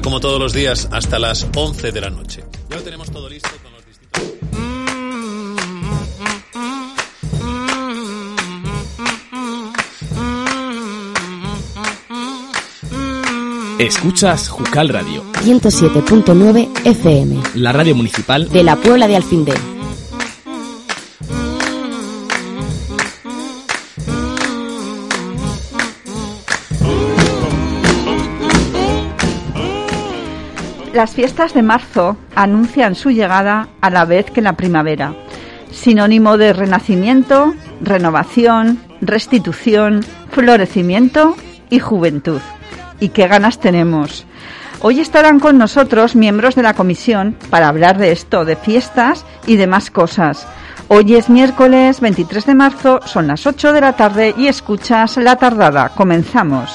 Como todos los días, hasta las 11 de la noche. Ya lo tenemos todo listo con los distintos... Escuchas Jucal Radio, 107.9 FM, la radio municipal de la Puebla de Alfindén. Las fiestas de marzo anuncian su llegada a la vez que la primavera, sinónimo de renacimiento, renovación, restitución, florecimiento y juventud. Y qué ganas tenemos. Hoy estarán con nosotros miembros de la comisión para hablar de esto, de fiestas y demás cosas. Hoy es miércoles 23 de marzo, son las 8 de la tarde y escuchas La Tardada. Comenzamos.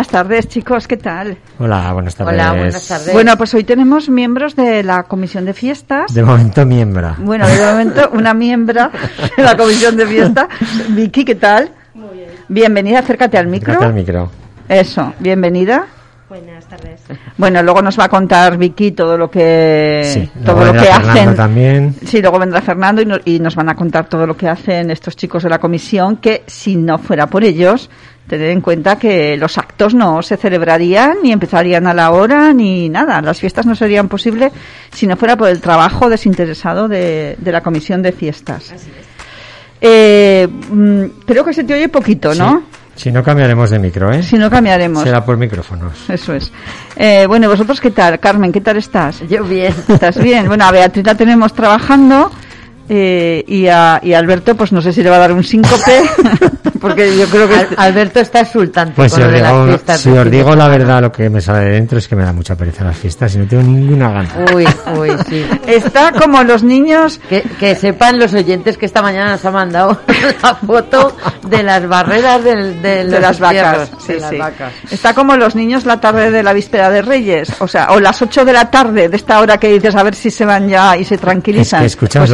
Buenas tardes, chicos, ¿qué tal? Hola, buenas tardes. Hola, buenas tardes. Bueno, pues hoy tenemos miembros de la comisión de fiestas. De momento miembra. Bueno, de momento una miembra de la comisión de fiestas. Vicky, ¿qué tal? Muy bien. Bienvenida, acércate al micro. Acércate al micro. Eso, bienvenida. Buenas tardes. Bueno, luego nos va a contar Vicky todo lo que Sí, todo luego lo que vendrá Fernando hacen. también. Sí, luego vendrá Fernando y, no- y nos van a contar todo lo que hacen estos chicos de la comisión, que si no fuera por ellos, tener en cuenta que los actos no se celebrarían ni empezarían a la hora ni nada. Las fiestas no serían posibles si no fuera por el trabajo desinteresado de, de la comisión de fiestas. Eh, mm, creo que se te oye poquito, ¿no? Si no cambiaremos de micro, ¿eh? Si no cambiaremos. Será por micrófonos. Eso es. Eh, bueno, ¿y ¿vosotros qué tal? Carmen, ¿qué tal estás? Yo bien. ¿Estás bien? Bueno, a Beatriz la tenemos trabajando eh, y, a, y a Alberto, pues no sé si le va a dar un síncope, porque yo creo que... Al- Alberto está exultante Pues con si lo os, de las digo, fiestas. si os digo la verdad, lo que me sale de dentro es que me da mucha pereza las fiestas y no tengo ninguna gana. Uy, uy, sí. Está como los niños... Que, que sepan los oyentes que esta mañana nos ha mandado la foto de las barreras del, de, las vacas, entierros, sí, de las sí. vacas. Está como los niños la tarde de la víspera de Reyes, o sea, o las 8 de la tarde de esta hora que dices a ver si se van ya y se Es tranquilizan. que escucha, Pues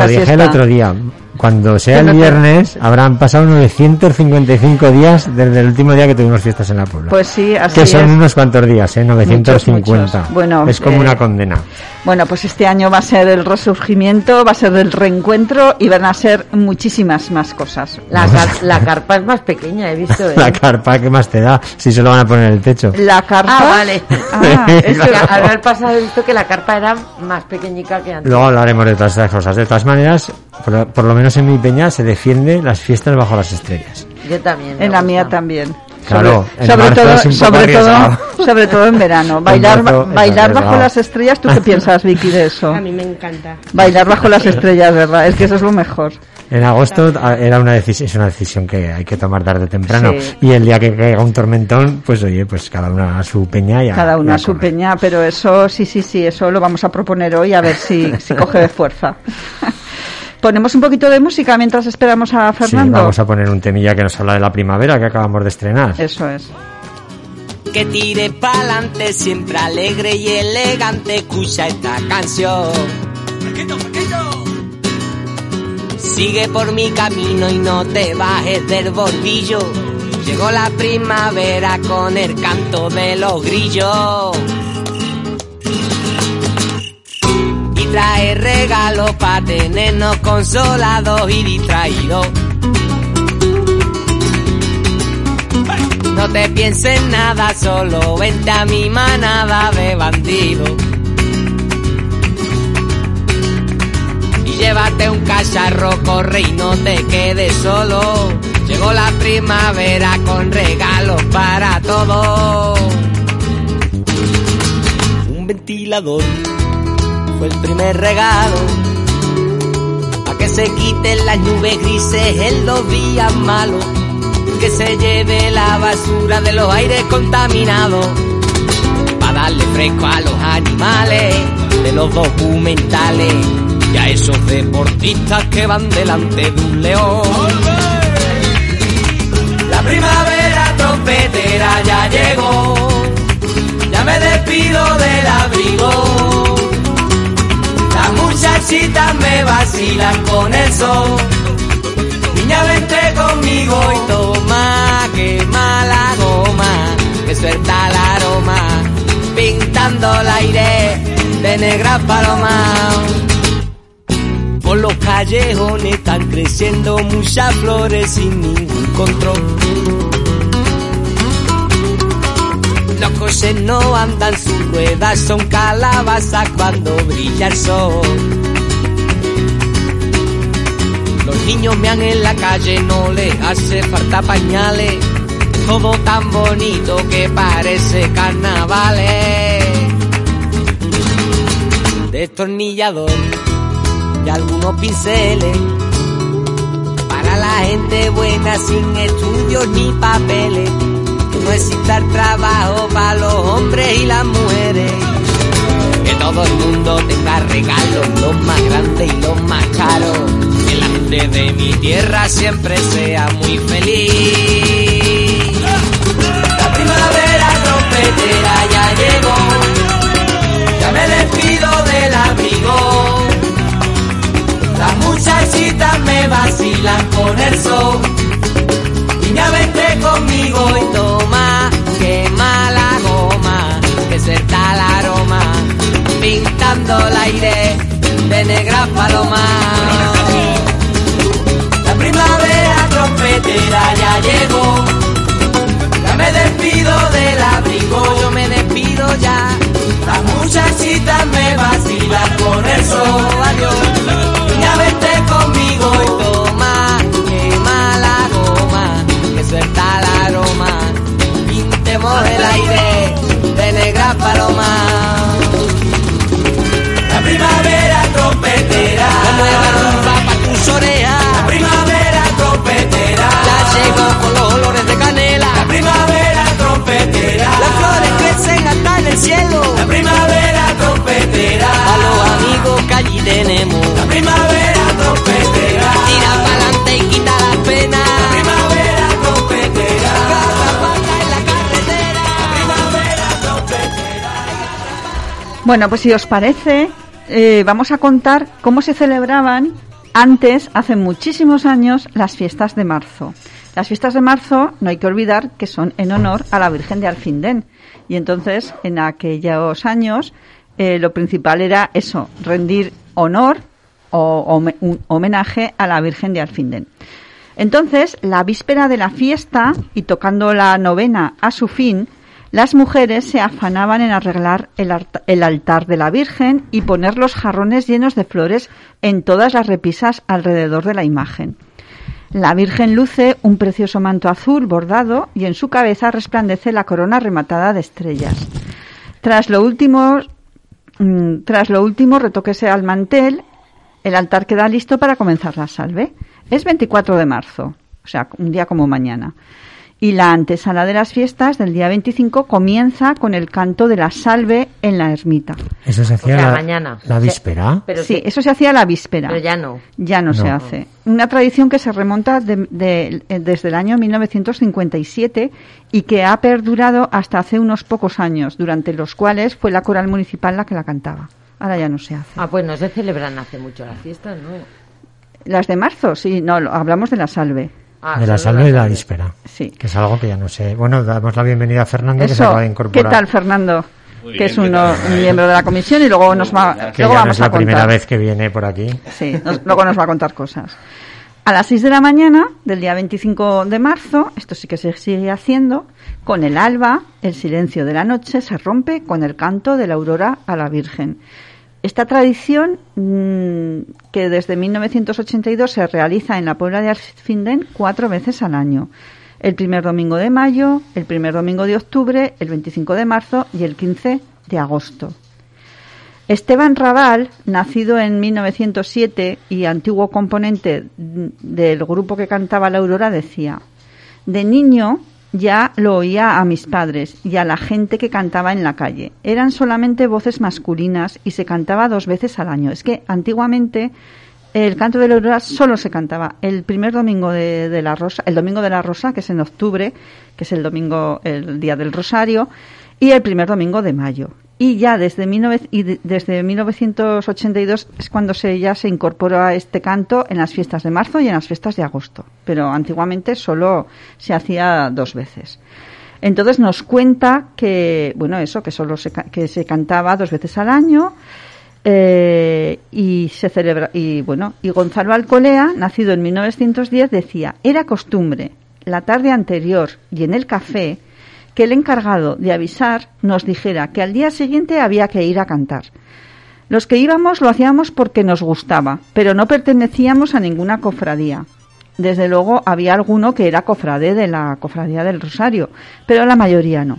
otro día. Cuando sea el viernes, habrán pasado 955 días desde el último día que tuvimos fiestas en la Puebla. Pues sí, así que son es. unos cuantos días, ¿eh? 950. muchos. Bueno, es como eh, una condena. Bueno, pues este año va a ser el resurgimiento, va a ser el reencuentro y van a ser muchísimas más cosas. La, car- la carpa es más pequeña, he visto. ¿eh? La carpa, ¿qué más te da? Si se lo van a poner en el techo. La carpa. Ah, vale. Ah, es que- al ver pasado he visto que la carpa era más pequeñica que antes. Luego hablaremos de todas estas cosas. De todas maneras, por, por lo menos en mi peña se defiende las fiestas bajo las estrellas. Yo también. en la gusta. mía también. Claro, sobre, todo, es sobre todo, sobre todo en verano. Bailar, marzo bailar bajo las estrellas, ¿tú qué piensas, Vicky, de eso? A mí me encanta. Bailar bajo las estrellas, ¿verdad? Es que eso es lo mejor. En agosto a- era una decisión, es una decisión que hay que tomar tarde o temprano. Sí. Y el día que caiga un tormentón, pues oye, pues cada una a su peña y a, Cada y una a a su correr. peña, pero eso sí, sí, sí, eso lo vamos a proponer hoy a ver si, si coge de fuerza. Ponemos un poquito de música mientras esperamos a Sí, Fernando. vamos a poner un temilla que nos habla de la primavera que acabamos de estrenar. Eso es. que tire pa'lante, siempre alegre y elegante, escucha esta canción. Sigue por mi camino y no te bajes del bordillo. Llegó la primavera con el canto de los grillos. Trae regalos para tenernos consolados y distraídos. No te pienses en nada, solo vente a mi manada de bandidos. Y llévate un cacharro, corre y no te quedes solo. Llegó la primavera con regalos para todos. ventilador. Fue el primer regalo para que se quiten las nubes grises en los días malos. Que se lleve la basura de los aires contaminados. Para darle fresco a los animales de los documentales y a esos deportistas que van delante de un león. La primavera trompetera ya llegó, ya me despido del abrigo. Las muchachitas me vacilan con el sol. Niña, vente conmigo y toma, quema la goma, que suelta el aroma, pintando el aire de negra paloma. Por los callejones están creciendo muchas flores sin ningún control. Los coches no andan, sus ruedas son calabazas cuando brilla el sol. Los niños mean en la calle, no les hace falta pañales. Todo tan bonito que parece carnavales. Destornillador y algunos pinceles para la gente buena sin estudios ni papeles. No exista el trabajo para los hombres y las mujeres. Que todo el mundo tenga regalos, los más grandes y los más caros. Gente de mi tierra siempre sea muy feliz. La primavera trompetera ya llegó. Ya me despido del abrigo. Las muchachitas me vacilan con el sol. Niña, vente conmigo y toma, quema la goma, que se está el aroma, pintando el aire de negra paloma. Ya llegó, ya me despido del abrigo, yo me despido ya. Las muchachitas me vacilan con el sol, adiós. Bueno, pues si os parece, eh, vamos a contar cómo se celebraban antes, hace muchísimos años, las fiestas de marzo. Las fiestas de marzo, no hay que olvidar que son en honor a la Virgen de Alfindén. Y entonces, en aquellos años, eh, lo principal era eso, rendir honor o un homenaje a la Virgen de Alfindén. Entonces, la víspera de la fiesta y tocando la novena a su fin, las mujeres se afanaban en arreglar el, altar de la Virgen y poner los jarrones llenos de flores en todas las repisas alrededor de la imagen. La Virgen luce un precioso manto azul bordado y en su cabeza resplandece la corona rematada de estrellas. Tras lo último, mm, tras lo último al mantel, el altar queda listo para comenzar la salve. Es 24 de marzo, o sea, un día como mañana. Y la antesala de las fiestas del día 25 comienza con el canto de la salve en la ermita. Eso se hacía O sea, la, mañana. la O sea, víspera. Pero sí, sí, eso se hacía la víspera. pero ya no. Ya no, se hace. Una tradición que se remonta de- de- eh, desde el año 1957 y que ha perdurado hasta hace unos pocos años, durante los cuales fue la coral municipal la que la cantaba. Ahora ya no se hace. Ah, pues no se celebran hace mucho las fiestas, ¿no? Las de marzo, sí, no, hablamos de la salve. Ah, de la salve y la víspera. Sí. Que es algo que ya no sé. Bueno, damos la bienvenida a Fernando, que se Eso, acaba de ¿qué incorporar. tal, Fernando? Muy que bien, es ¿qué uno, un miembro de la comisión y luego nos va, Que luego ya no vamos es a la primera contar. vez que viene por aquí. Sí, nos- luego nos va a contar cosas. A las 6 de la mañana del día 25 de marzo, esto sí que se sigue haciendo, con el alba, el silencio de la noche se rompe con el canto de la aurora a la Virgen. Esta tradición, mm, que desde 1982 se realiza en la Puebla de Alfindén cuatro veces al año. El primer domingo de mayo, el primer domingo de octubre, el 25 de marzo y el 15 de agosto. Esteban Raval, nacido en 1907 y antiguo componente del grupo que cantaba La Aurora, decía, de niño ya lo oía a mis padres y a la gente que cantaba en la calle. Eran solamente voces masculinas y se cantaba dos veces al año. Es que antiguamente el canto de la aurora solo se cantaba el primer domingo de, de la rosa, el domingo de la rosa, que es en octubre, que es el domingo, el día del rosario, y el primer domingo de mayo. Y ya desde, 19 y de- desde 1982 es cuando se ya se incorporó a este canto en las fiestas de marzo y en las fiestas de agosto. Pero antiguamente solo se hacía dos veces. Entonces nos cuenta que, bueno, eso, que solo se, que se cantaba dos veces al año eh, y se celebra, y bueno, y Gonzalo Alcolea, nacido en 1910, decía, era costumbre la tarde anterior y en el café que el encargado de avisar nos dijera que al día siguiente había que ir a cantar. Los que íbamos lo hacíamos porque nos gustaba, pero no pertenecíamos a ninguna cofradía. Desde luego había alguno que era cofrade de la cofradía del Rosario, pero la mayoría no.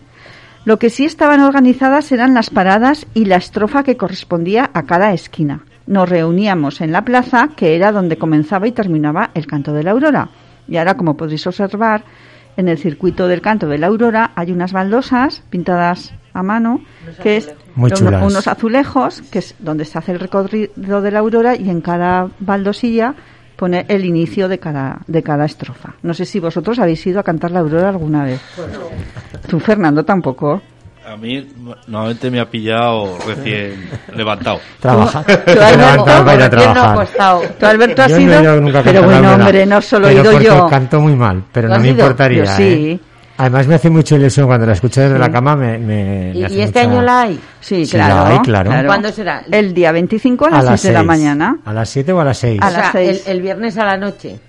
Lo que sí estaban organizadas eran las paradas y la estrofa que correspondía a cada esquina. Nos reuníamos en la plaza, que era donde comenzaba y terminaba el canto de la aurora. Y ahora, como podréis observar, en el circuito del canto de la aurora hay unas baldosas pintadas a mano, que es Muy uno- chulas. unos azulejos, que es donde se hace el recorrido de la aurora, y en cada baldosilla pone el inicio de cada, de cada estrofa. No sé si vosotros habéis ido a cantar la aurora alguna vez. Tú, Fernando, tampoco. A mí normalmente me ha pillado recién levantado. Trabaja. tú, Te Alberto, para ir a ¿quién no trabajar. costado? ¿Tú, Alberto, has no ido? a Pero bueno, hombre, no solo he ido yo. canto muy mal, pero ¿Tú no me ido? importaría. Yo sí. ¿eh? Además me hace mucha ilusión cuando la escucho desde la cama. Me, me- ¿Y, me hace y este mucha- año la hay? Sí, Sí, claro, la hay, claro. ¿Cuándo será? El día 25 a las, 6 de la mañana. ¿A las 7 o a las 6? A O sea, las seis. el, el viernes a la noche.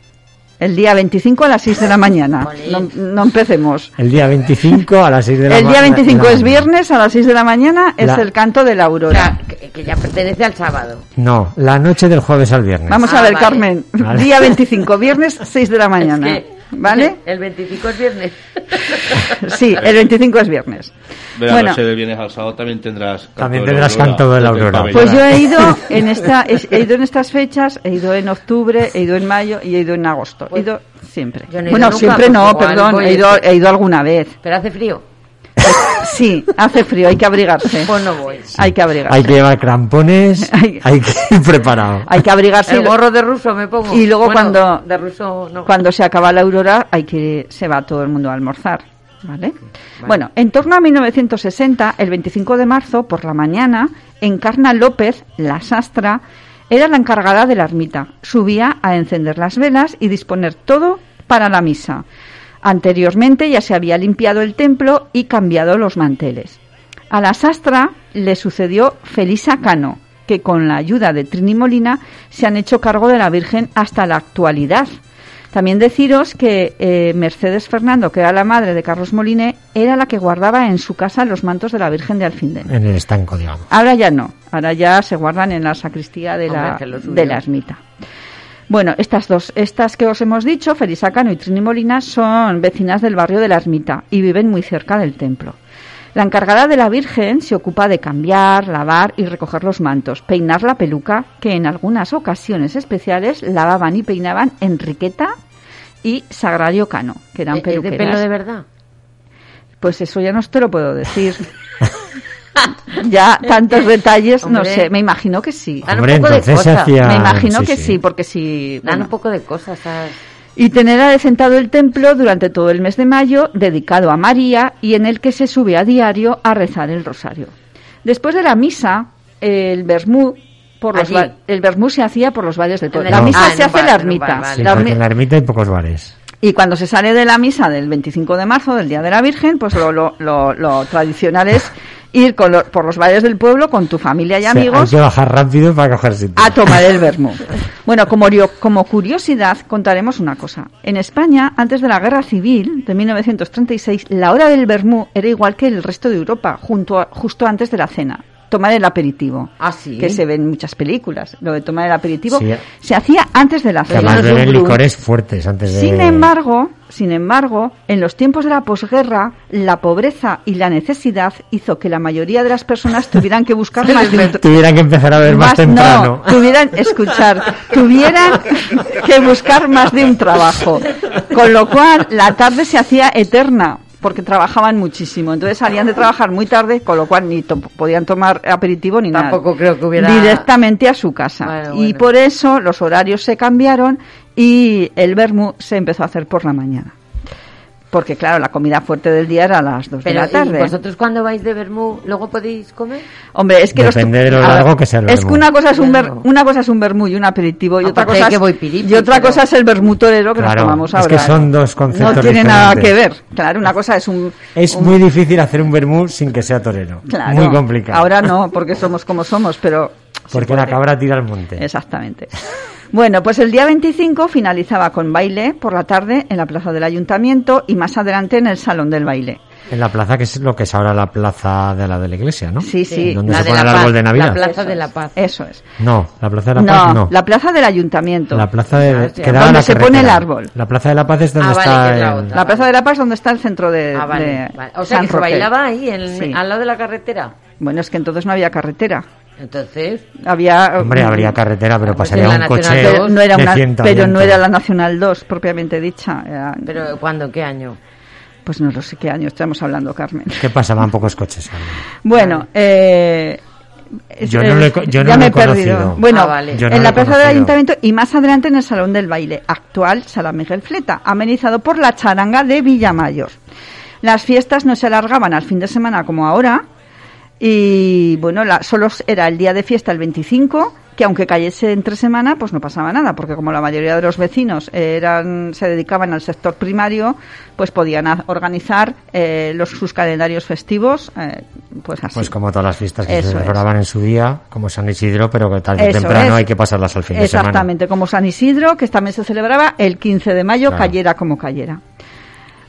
El día 25 a las 6 de la mañana. No, no empecemos. El día 25 a las 6 de la El día mañana. 25 es viernes a las 6 de la mañana, es La- el canto de la aurora. sea, que, que ya pertenece al sábado. No, la noche del jueves al viernes. Vamos Ah, a ver, vale. Carmen. Vale. Día 25, viernes 6 de la mañana. Es que ¿Vale? El 25 es viernes. Sí, el 25 es viernes. Verá, Bueno. de viernes al sábado también tendrás canto También de la tendrás aurora, canto de la aurora. Pues yo he ido en esta, he ido en estas fechas, he ido en octubre, he ido en mayo y he ido en agosto. He ido siempre. Yo no he ido bueno, nunca, siempre no, perdón, he ido, he ido alguna vez. Pero hace frío. Sí, hace frío, hay que abrigarse. Pues no voy. Hay que abrigarse. Hay que llevar crampones, Hay- hay que ir preparado. Hay que abrigarse. y El gorro de ruso me pongo. Y luego Bueno, cuando- De ruso no. Cuando se acaba la aurora, hay que se va todo el mundo a almorzar, ¿vale? Bueno, en torno a 1960, el 25 de marzo por la mañana, Encarna López, la sastra, era la encargada de la ermita. Subía a encender las velas y disponer todo para la misa. Anteriormente ya se había limpiado el templo y cambiado los manteles. A la sastra le sucedió Felisa Cano, que con la ayuda de Trini Molina se han hecho cargo de la Virgen hasta la actualidad. También deciros que eh, Mercedes Fernando, que era la madre de Carlos Moliné, era la que guardaba en su casa los mantos de la Virgen de Alfindén. En el estanco, digamos. Ahora ya no, ahora ya se guardan en la sacristía de, Hombre, la, de la ermita. Bueno, estas dos, estas que os hemos dicho, Felisa Cano y Trini Molina, son vecinas del barrio de la ermita y viven muy cerca del templo. La encargada de la Virgen se ocupa de cambiar, lavar y recoger los mantos, peinar la peluca, que en algunas ocasiones especiales lavaban y peinaban Enriqueta y Sagrario Cano, que eran ¿Es de peluqueras. pelo de verdad? Pues eso ya no te lo puedo decir. ya tantos detalles, no sé, me imagino que sí. Dan un poco de entonces se cosa. hacía... Me imagino sí, que sí. sí, porque si... Dan bueno. un poco de cosas, ¿sabes? Y tener adecentado el templo durante todo el mes de mayo, dedicado a María y en el que se sube a diario a rezar el rosario. Después de la misa, el vermú por los el vermú se hacía por los valles del pueblo. La misa Ah, se un hace en la ermita. bar, vale. Sí, La porque ermi- en la ermita hay pocos bares. Y cuando se sale de la misa del 25 de marzo, del Día de la Virgen, pues lo, lo, lo- lo tradicional es ir con lo- por los valles del pueblo con tu familia y O sea, amigos hay que bajar rápido para coger sitio. a tomar el vermú. Bueno, como, como curiosidad contaremos una cosa. En España, antes de la Guerra Civil de 1936, la hora del vermú era igual que el resto de Europa, junto a- justo antes de la cena. Tomar el aperitivo. Ah, sí. Que se ve en muchas películas. Lo de tomar el aperitivo Sí. se hacía antes de la cena. además beben licores fuertes antes de... Sin embargo, sin embargo, en los tiempos de la posguerra, la pobreza y la necesidad hizo que la mayoría de las personas tuvieran que buscar más de un tra- Tuvieran que empezar a ver más, temprano. no, tuvieran, escuchar, tuvieran que buscar más de un trabajo. Con lo cual, la tarde se hacía eterna, porque trabajaban muchísimo. Entonces salían de trabajar muy tarde, con lo cual ni to- podían tomar aperitivo ni Tampoco nada. creo que hubiera- Directamente a su casa. Bueno, y bueno. por eso los horarios se cambiaron y el vermú se empezó a hacer por la mañana. Porque claro, la comida fuerte del día era a las 2 de Pero la ¿y tarde. vosotros cuando vais de Bermú, luego podéis comer? Hombre, es que los Depende de lo largo que sea el Es que vermú. una cosa es un ver- una cosa es un vermú y un aperitivo y otra Aparte cosa de que es, voy piripi, y otra pero- cosa es el vermú torero que Claro, nos tomamos es ahora. que son dos conceptos No tiene nada que ver. Claro, una cosa es un Es un- muy difícil hacer un vermú sin que sea torero. claro, Muy complicado. Ahora no, porque somos como somos, pero Porque la cabra tira al monte. Exactamente. Bueno, pues el día 25 finalizaba con baile por la tarde en la plaza del ayuntamiento y más adelante en el salón del baile. En la plaza que es lo que es ahora la plaza de la de la iglesia, ¿no? Sí, sí. Donde La se pone el árbol Paz, de Navidad. La Plaza Eso de la es, Paz. Eso es. No, la plaza de la no, paz no. la plaza del ayuntamiento. La plaza de, Ah, sí, que da donde la se pone el árbol. La plaza de la paz es donde Ah, vale, está es la el- otra. La Plaza de la Paz donde está el centro de, Ah, vale, de vale. O sea, San que se Roque. bailaba ahí, en- Sí. al lado de la carretera. Bueno, es que entonces no había carretera. Entonces, Había Hombre, habría carretera, pero Pues pasaría un coche pero no era de una, 100 pero no era la Nacional 2 propiamente dicha. era- pero ¿cuándo? ¿Qué año? pues no lo sé qué año estamos hablando, Carmen. ¿Qué pasaban pocos coches? Bueno, eh, Yo no lo he es- co- yo no ya me he he perdido. conocido. Bueno, Ah, vale. No en la plaza del ayuntamiento y más adelante en el salón del baile, actual Sala Miguel Fleta, amenizado por la charanga de Villamayor. Las fiestas no se alargaban al fin de semana como ahora y bueno, la, solo era el día de fiesta el 25 que aunque cayese entre semana, pues no pasaba nada, porque como la mayoría de los vecinos eran, se dedicaban al sector primario, pues podían organizar eh, los, sus calendarios festivos, eh, pues así. Pues como todas las fiestas que Eso se celebraban en su día, como San Isidro, pero que tarde o temprano es. hay que pasarlas al fin de semana. Exactamente, como San Isidro, que también se celebraba el 15 de mayo, Claro. cayera como cayera.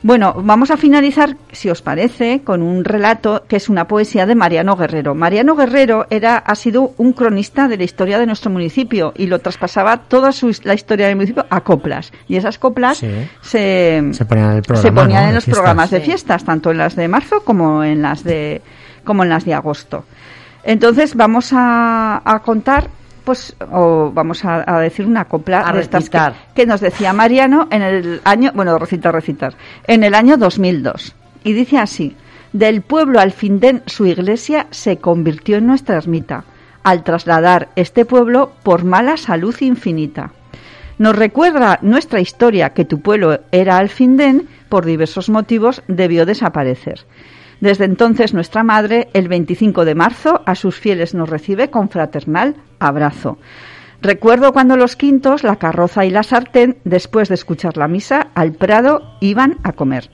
Bueno, vamos a finalizar, si os parece, con un relato que es una poesía de Mariano Guerrero. Mariano Guerrero era, ha sido un cronista de la historia de nuestro municipio y lo traspasaba toda su, la historia del municipio a coplas. Y esas coplas Sí. se, Se ponían en el se programa, ponían ¿no? en de los fiestas. programas de fiestas, tanto en las de marzo como en las de, como en las de agosto. Entonces vamos a, a contar, pues, o vamos a, a decir una copla A de estas que nos decía Mariano en el año, bueno, recitar, recitar, en el año 2002. Y dice así, del pueblo al Findén su iglesia se convirtió en nuestra ermita, al trasladar este pueblo por mala salud infinita. Nos recuerda nuestra historia que tu pueblo era Alfindén, por diversos motivos debió desaparecer. Desde entonces nuestra madre, el 25 de marzo, a sus fieles nos recibe con fraternal abrazo. Recuerdo cuando los quintos, la carroza y la sartén, después de escuchar la misa, al prado iban a comer.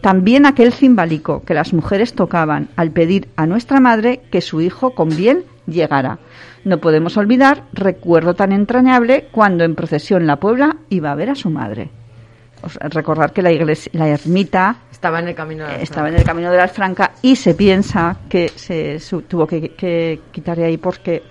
También aquel cimbalico que las mujeres tocaban al pedir a nuestra madre que su hijo con bien llegara. No podemos olvidar recuerdo tan entrañable cuando en procesión la Puebla iba a ver a su madre. Recordar que la iglesia, la ermita Estaba en el camino de la eh, estaba en el camino de Franca y se piensa que se su- tuvo que, que quitar de ahí porque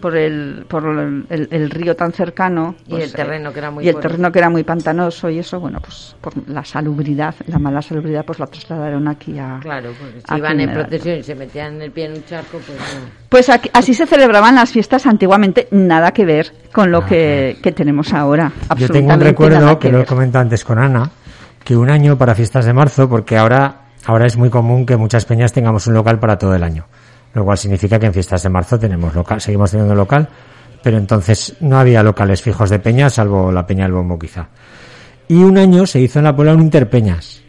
por el por el, el- el río tan cercano Y pues, el terreno que era muy y el terreno que era muy pantanoso y eso bueno pues por la salubridad la mala salubridad pues la trasladaron aquí a Claro, porque si iban en procesión y se metían el pie en un charco, pues no. pues aquí- así se celebraban las fiestas antiguamente nada que ver con lo que, que tenemos ahora Yo tengo un recuerdo que lo he comentado antes con Ana, que un año para fiestas de marzo, porque ahora, ahora es muy común que muchas peñas tengamos un local para todo el año, lo cual significa que en fiestas de marzo tenemos local, seguimos teniendo local, pero entonces no había locales fijos de peñas, salvo la peña del bombo quizá. Y un año se hizo en la Puebla un interpeñas.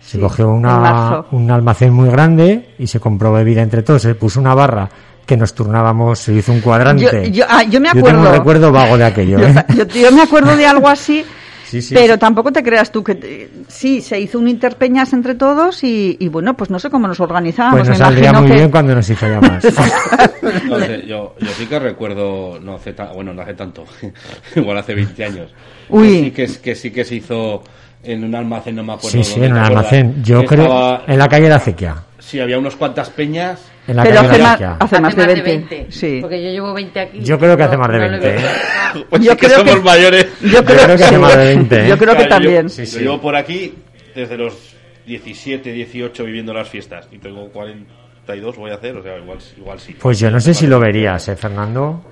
Se Sí, cogió una, un almacén muy grande y se compró bebida entre todos, se puso una barra que nos turnábamos, se hizo un cuadrante. yo, yo, ah, yo me tengo acuerdo un recuerdo vago de aquello. Yo, ¿eh? yo- yo me acuerdo de algo así, Sí, sí, pero sí. tampoco te creas tú que te- sí se hizo un interpeñas entre todos y, y bueno pues no sé cómo nos organizábamos. Pues nos saldría muy que- bien cuando nos hizo llamar. No sé, yo, yo sí que recuerdo, no hace ta- bueno, no hace tanto, igual hace 20 años. Uy. Que sí que, que sí que se hizo en un almacén, no me acuerdo. Sí, sí, en un almacén. Yo creo estaba- en la calle de Acequia. Sí, había unas cuantas peñas En la Pero hace más, hace más de 20. Sí. Porque yo llevo 20 aquí. Yo creo que No, hace más de no lo 20, veo. ¿eh? Pues Yo sí que creo somos que- mayores. Yo creo, creo que hace sí. más de 20, ¿eh? Yo creo que Claro, yo- también. yo llevo por aquí desde los 17, 18 viviendo las fiestas y tengo 42 voy a hacer, o sea, igual, igual sí. Pues yo no sé si lo verías, ¿eh, Fernando?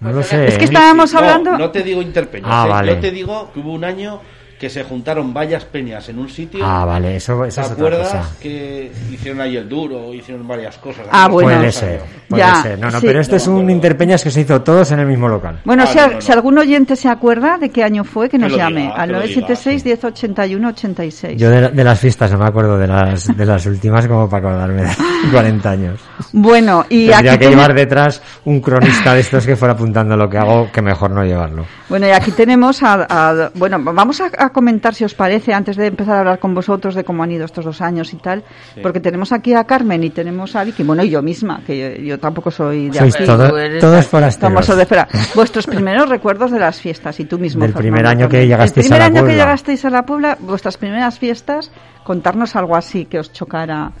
No lo sé. Es que ¿eh? está- estábamos No, hablando- No te digo interpeñas, Ah, ¿eh? vale. yo te digo que hubo un año que se juntaron varias peñas en un sitio. Ah, vale, eso, ¿Te eso es otra acuerdas cosa. que hicieron ahí el duro, hicieron varias cosas? Ah, bueno. Puede ser, puede Ya, ser. No, no, sí. pero esto es un interpeñas que se hizo todos en el mismo local. Bueno, Ah, si, no, no, no. si algún oyente se acuerda de qué año fue, que nos lo llame diga, al que lo 976 1081 86. Yo de, de las fiestas no me acuerdo de las, de las últimas como para acordarme de 40 años. Bueno, y Tendría aquí que ten- llevar detrás un cronista de estos que fuera apuntando lo que hago, que mejor no llevarlo. Bueno, y aquí tenemos a, a- bueno, vamos a, a comentar si os parece antes de empezar a hablar con vosotros de cómo han ido estos dos años y tal, porque tenemos aquí a Carmen y tenemos a Vicky, bueno, y yo misma, que yo, yo tampoco soy de Sois aquí. todo- todos forasteros. Famoso de fuera. Vuestros primeros recuerdos de las fiestas y tú mismo. Del Fernando, primer año que llegasteis El primer a la año que Puebla. llegasteis a la Puebla, vuestras primeras fiestas, contarnos algo así que os chocara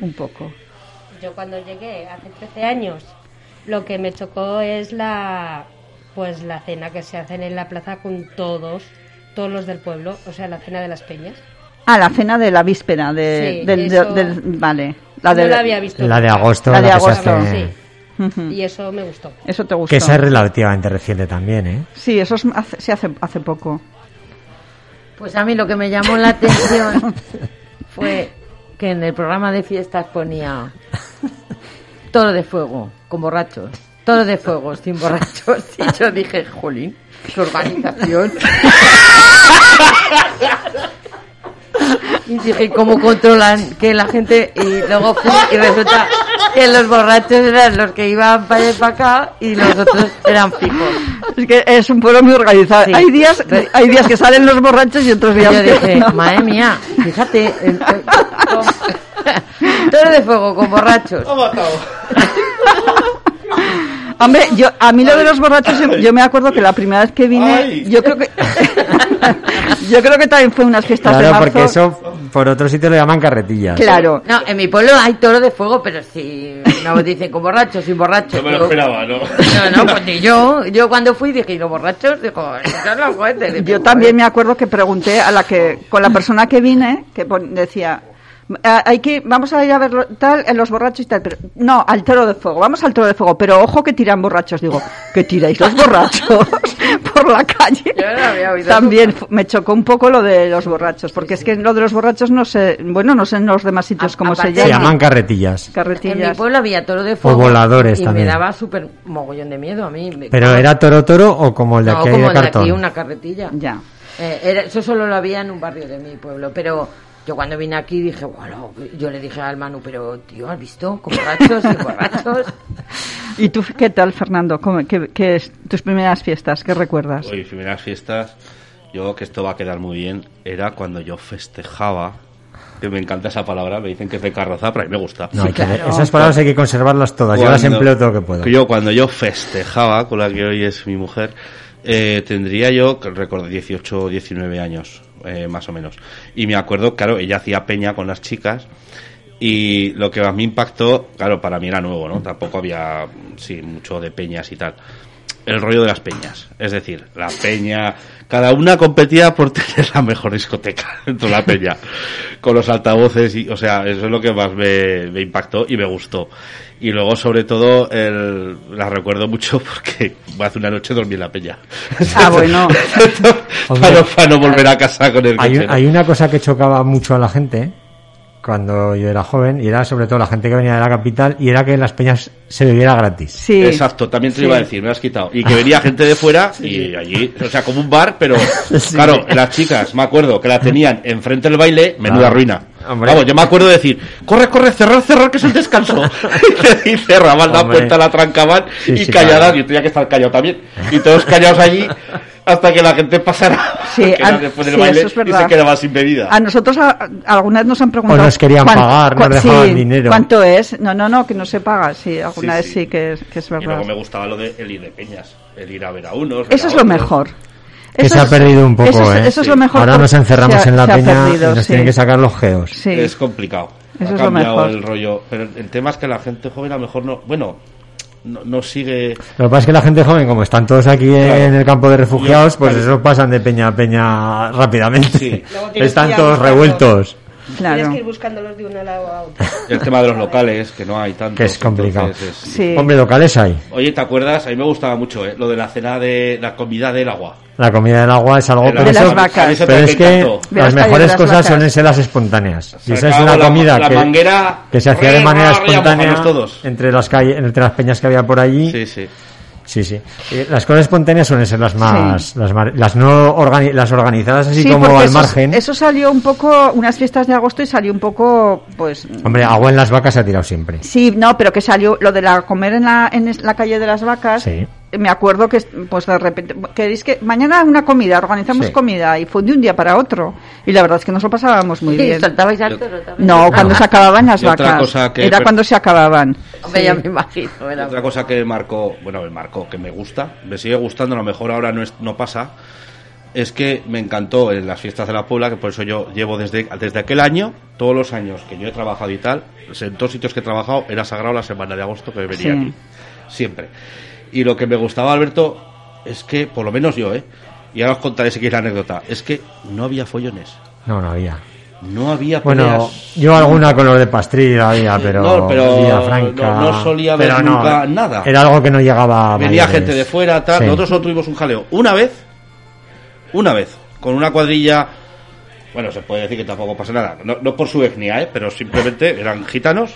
un poco. Yo cuando llegué hace 13 años, lo que me chocó es la pues la cena que se hacen en la plaza con todos, todos los del pueblo, o sea, la cena de las peñas. Ah, la cena de la víspera de, Sí, del, eso- del- vale, la no de la había visto. La de agosto, La de la que se agosto, hace- Sí, y eso me gustó. Eso te gustó. Que esa es relativamente reciente también, ¿eh? Sí, eso es hace, sí, hace, hace poco. Pues a mí lo que me llamó la atención fue que en el programa de fiestas ponía toro de fuego con borrachos, toro de fuego sin borrachos. Y yo dije, jolín, qué organización. Y dije, ¿cómo controlan que la gente? Y luego fui y resulta que los borrachos eran los que iban para allá y para acá y los otros eran fijos. Es que es un pueblo muy organizado. Sí. Hay días hay días que salen los borrachos y otros Y días yo que dije, no. madre mía, fíjate, toro de fuego con borrachos. Hombre, yo, a mí lo de los borrachos, yo, yo me acuerdo que la primera vez que vine, Ay. yo creo que, yo creo que también fue unas fiestas de Claro, marzo. porque eso por otro sitio lo llaman carretillas. Claro. No, en mi pueblo hay toro de fuego, pero si no dicen con borrachos, sin borrachos. No me lo digo, esperaba, ¿no? No, no, pues ni yo. Yo cuando fui dije, ¿y los borrachos? Digo, "Esos son los juguetes". Yo también me acuerdo que pregunté a la que, con la persona que vine, que pon- decía, "Ah, hay que, vamos a ir a ver tal, en los borrachos y tal, pero no, al toro de fuego, vamos al toro de fuego, pero ojo que tiran borrachos, digo, que tiráis los borrachos por la calle. Yo no había oído También nunca. me chocó un poco lo de los borrachos, porque es que lo de los borrachos no sé, bueno, no sé en los demás sitios A- cómo se aparte- Se llama. llaman carretillas. En mi Carretillas. pueblo había toro de fuego. voladores y también. me daba súper mogollón de miedo a mí. Pero era toro toro o como el de no, aquí como de de cartón. aquí, una carretilla. Ya. Eh, era- eso solo lo había en un barrio de mi pueblo, pero yo cuando vine aquí dije, bueno, yo le dije al Manu, pero tío, ¿has visto? Con borrachos y borrachos. ¿Y tú qué tal, Fernando? ¿Cómo- qué, qué es tus primeras fiestas? ¿Qué recuerdas? Hoy, primeras fiestas, yo que esto va a quedar muy bien, era cuando yo festejaba, que me encanta esa palabra, me dicen que es de carroza, pero a mí me gusta. No, que- claro. esas palabras hay que conservarlas todas. Yo las Cuando- empleo todo lo que puedo. Yo cuando yo festejaba, con la que hoy es mi mujer, eh, tendría yo, que recuerdo, 18 o 19 años, eh, más o menos. Y me acuerdo, claro, ella hacía peña con las chicas y lo que más me impactó, claro, para mí era nuevo, ¿no? Tampoco había, sí, mucho de peñas y tal. El rollo de las peñas. Es decir, la peña, cada una competía por tener la mejor discoteca dentro de la peña. Con los altavoces y, o sea, eso es lo que más me, me impactó y me gustó. Y luego, sobre todo, el, la recuerdo mucho porque hace una noche dormí en la peña. Ah, bueno. para, no, para no volver a casa con el Hay, coche, ¿no? hay una cosa que chocaba mucho a la gente cuando yo era joven y era sobre todo la gente que venía de la capital y era que en las peñas se bebiera gratis. Sí. Exacto, también te Sí. lo iba a decir, me has quitado. Y que venía gente de fuera y allí, o sea, como un bar, pero Sí. claro, las chicas, me acuerdo que la tenían enfrente del baile, menuda Claro. ruina. Hombre. Vamos, yo me acuerdo de decir, corre, corre, cerrar, cerrar, que es el descanso. y cerraban la puerta, la trancaban Sí, y sí, calladas, claro. yo tenía que estar callado también. Y todos callados allí hasta que la gente pasara Sí, ah, después del sí, baile eso es y se quedaba sin bebida. A nosotros a- a- alguna vez nos han preguntado. O nos querían cuán- pagar, nos cuán- dejaban sí, dinero. ¿Cuánto es? No, no, no, que no se paga. Sí, alguna Sí, vez sí. sí, que, es- que es Y verdad. luego me gustaba lo de el ir de peñas, el ir a ver a unos. Eso a es lo mejor. Que Eso se ha perdido un poco, eso es, ¿eh? eso es Sí. lo mejor. Ahora nos encerramos ha- en la peña perdido, y nos sí. tienen que sacar los geos. Sí. Es complicado. Ha Eso es lo cambiado mejor. el rollo. Pero el, el tema es que la gente joven a lo mejor no. Bueno, no, no sigue. Lo que pasa es que la gente joven, como están todos aquí en el campo de refugiados, pues eso pasan de peña a peña rápidamente. Sí. Están todos buscando- revueltos. Tienes Claro. que ir buscándolos de un lado a otro. Y el tema de los locales, que no hay tanto. Que es complicado. Sí. Hombre, locales hay. Oye, ¿te acuerdas? A mí me gustaba mucho, ¿eh? Lo de la cena de la comida del agua. La comida del agua es algo... De pero eso- las vacas. Pero es que. De las mejores las cosas vacas. suelen ser las espontáneas. Y esa es una la- comida la que, manguera, que se hacía de ¡re, manera re, re! espontánea todos. entre las calles, entre las peñas que había por allí. Sí, sí. Sí, sí. Eh, Las cosas espontáneas suelen ser las más, las, mar- las no organi- las organizadas así Sí, como al eso, margen. eso salió un poco, unas fiestas de agosto y salió un poco, pues... Hombre, agua en las vacas se ha tirado siempre. Sí, no, pero que salió lo de la comer en la, en la calle de las vacas. Sí. Me acuerdo que, pues de repente, queréis que mañana una comida, organizamos Sí. comida y fue de un día para otro. Y la verdad es que nos lo pasábamos muy Y bien. saltabais al toro también. No, cuando se acababan las Y otra vacas. cosa que- Era cuando se acababan. Hombre, Sí. ya me imagino. era- Otra cosa que marcó, bueno, me marcó, que me gusta, me sigue gustando, a lo mejor ahora no, es, no pasa, es que me encantó en las fiestas de la Puebla, que por eso yo llevo desde, desde aquel año, todos los años que yo he trabajado y tal, en todos sitios que he trabajado, era sagrado la semana de agosto que venía Sí. aquí. Siempre. Y lo que me gustaba, Alberto, es que, por lo menos yo, ¿eh? Y ahora os contaré si queréis la anécdota, es que no había follones. No, no había. No había Bueno, peleas. yo alguna con los de Pastrid había, pero, No, pero no- no solía haber pero no, nunca nada. Era algo que no llegaba a Venía mayores. gente de fuera, tal. Sí. Nosotros solo tuvimos un jaleo. Una vez, una vez, con una cuadrilla. Bueno, se puede decir que tampoco pasa nada. No, no por su etnia, ¿eh? pero simplemente eran gitanos.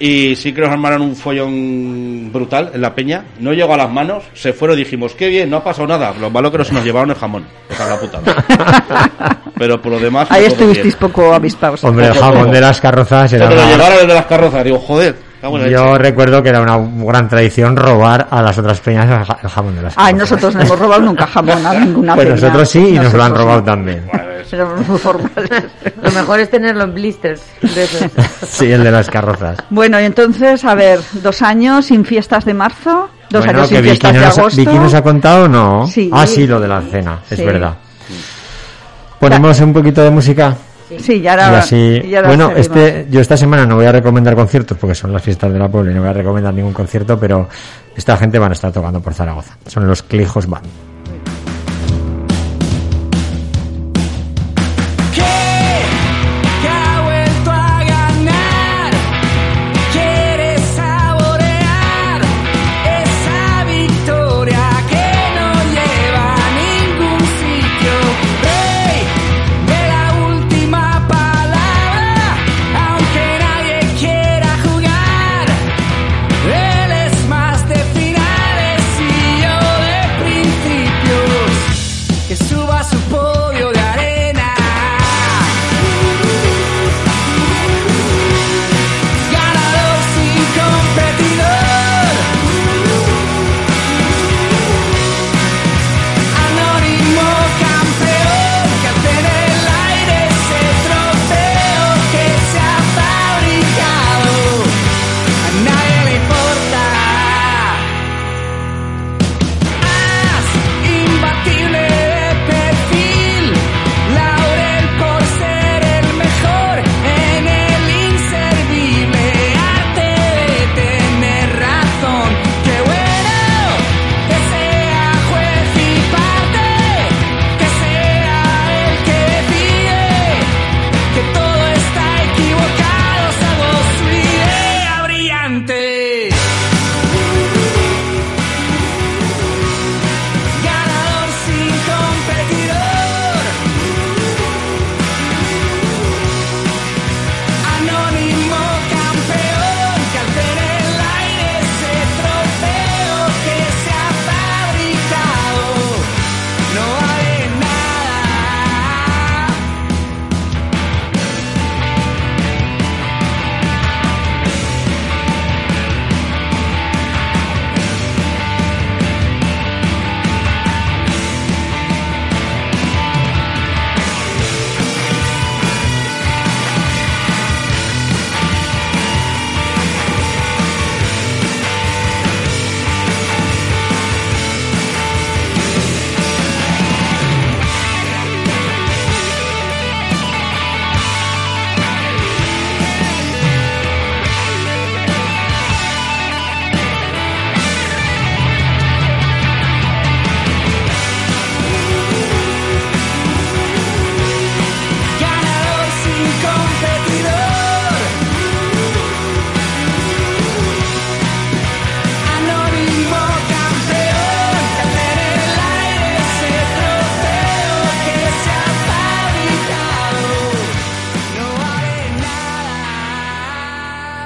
Y sí que nos armaron un follón brutal en la peña. No llegó a las manos, se fueron y dijimos, qué bien, no ha pasado nada. Lo malo que nos, nos llevaron el jamón. Esa es la putada. pero por lo demás. Ahí estuvisteis poco avispados. Hombre, el jamón de las carrozas era Pero lo llevaron el de las carrozas. Digo, joder. Yo leche. recuerdo que era una gran tradición robar a las otras peñas el ja- el jamón de las Ay, carrozas. nosotros no hemos robado nunca jamón a ninguna Pues peña. nosotros sí y nos lo han robado también. Éramos muy formales. Lo mejor es tenerlo en blisters. De esos. Sí, el de las carrozas. Bueno, y entonces, a ver, dos años sin fiestas de marzo, dos Bueno, años sin Vicky fiestas de nos, agosto. Vicky nos ha contado o no. Sí. Ah, sí, lo de la cena, es Sí. verdad. Ponemos un poquito de música. Sí, ya Y ahora. así, y bueno, este, yo esta semana no voy a recomendar conciertos porque son las fiestas de la Puebla y no voy a recomendar ningún concierto, pero esta gente van a estar tocando por Zaragoza. Son los Clijos Band.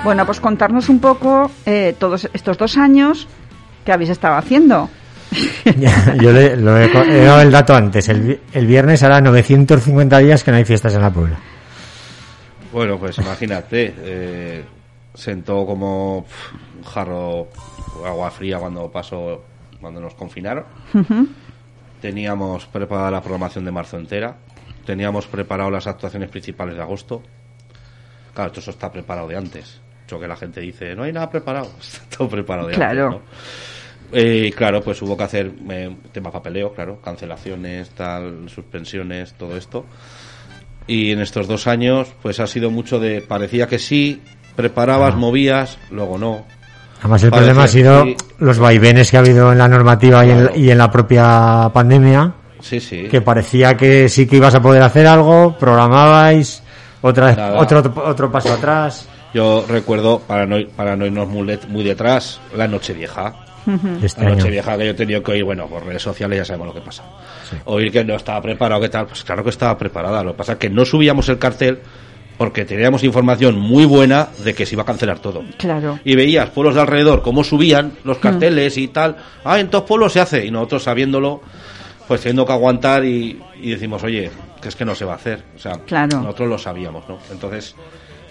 Bueno, pues contarnos un poco eh, todos estos dos años que habéis estado haciendo. Ya, Yo le, lo he, dado el dato antes. El, vi- el viernes hará 950 días que no hay fiestas en la Puebla. Bueno, pues imagínate, eh, sentó como un jarro agua fría cuando pasó, cuando nos confinaron. Teníamos preparada la programación de marzo entera. Teníamos preparado las actuaciones principales de agosto. Claro, todo eso está preparado de antes. Que la gente dice, no hay nada preparado. Está todo preparado de Claro. antes. ¿no? Eh, y claro, pues hubo que hacer eh, tema papeleo, claro, cancelaciones, tal, suspensiones, todo esto. Y en estos dos años, pues ha sido mucho de, parecía que sí, preparabas, movías, luego no. Además, el problema ha sido sí. los vaivenes que ha habido en la normativa y, en, y en la propia pandemia, Sí, sí. que parecía que sí que ibas a poder hacer algo, programabais, otra vez, Nada. otro, otro paso atrás. Yo recuerdo, para no, para no irnos muy, detrás, la noche vieja. Este La año. noche vieja que yo he tenido que oír, bueno, por redes sociales ya sabemos lo que pasa. Oír que no estaba preparado, ¿qué tal? Pues claro que estaba preparada. Lo que pasa es que no subíamos el cartel porque teníamos información muy buena de que se iba a cancelar todo. Claro. Y veías pueblos de alrededor cómo subían los carteles y tal. Ah, en todos pueblos se hace. Y nosotros sabiéndolo, pues teniendo que aguantar y, y decimos, oye, que es que no se va a hacer. O sea, Claro. nosotros lo sabíamos, ¿no? Entonces,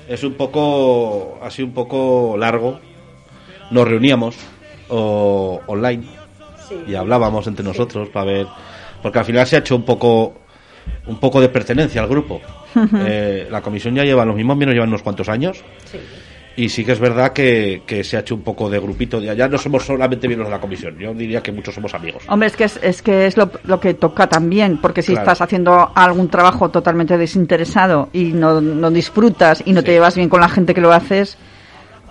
es un poco, sido un poco largo. Nos reuníamos o, online y hablábamos entre nosotros para ver, porque al final se ha hecho un poco, un poco de pertenencia al grupo. Eh, la comisión ya lleva, los mismos miembros llevan unos cuantos años. Y sí que es verdad que, que se ha hecho un poco de grupito. Ya, ya no somos solamente miembros de la comisión. Yo diría que muchos somos amigos. Hombre, es que es, es que es lo, lo que toca también, porque si Claro. estás haciendo algún trabajo totalmente desinteresado y no, no disfrutas y no te llevas bien con la gente que lo haces,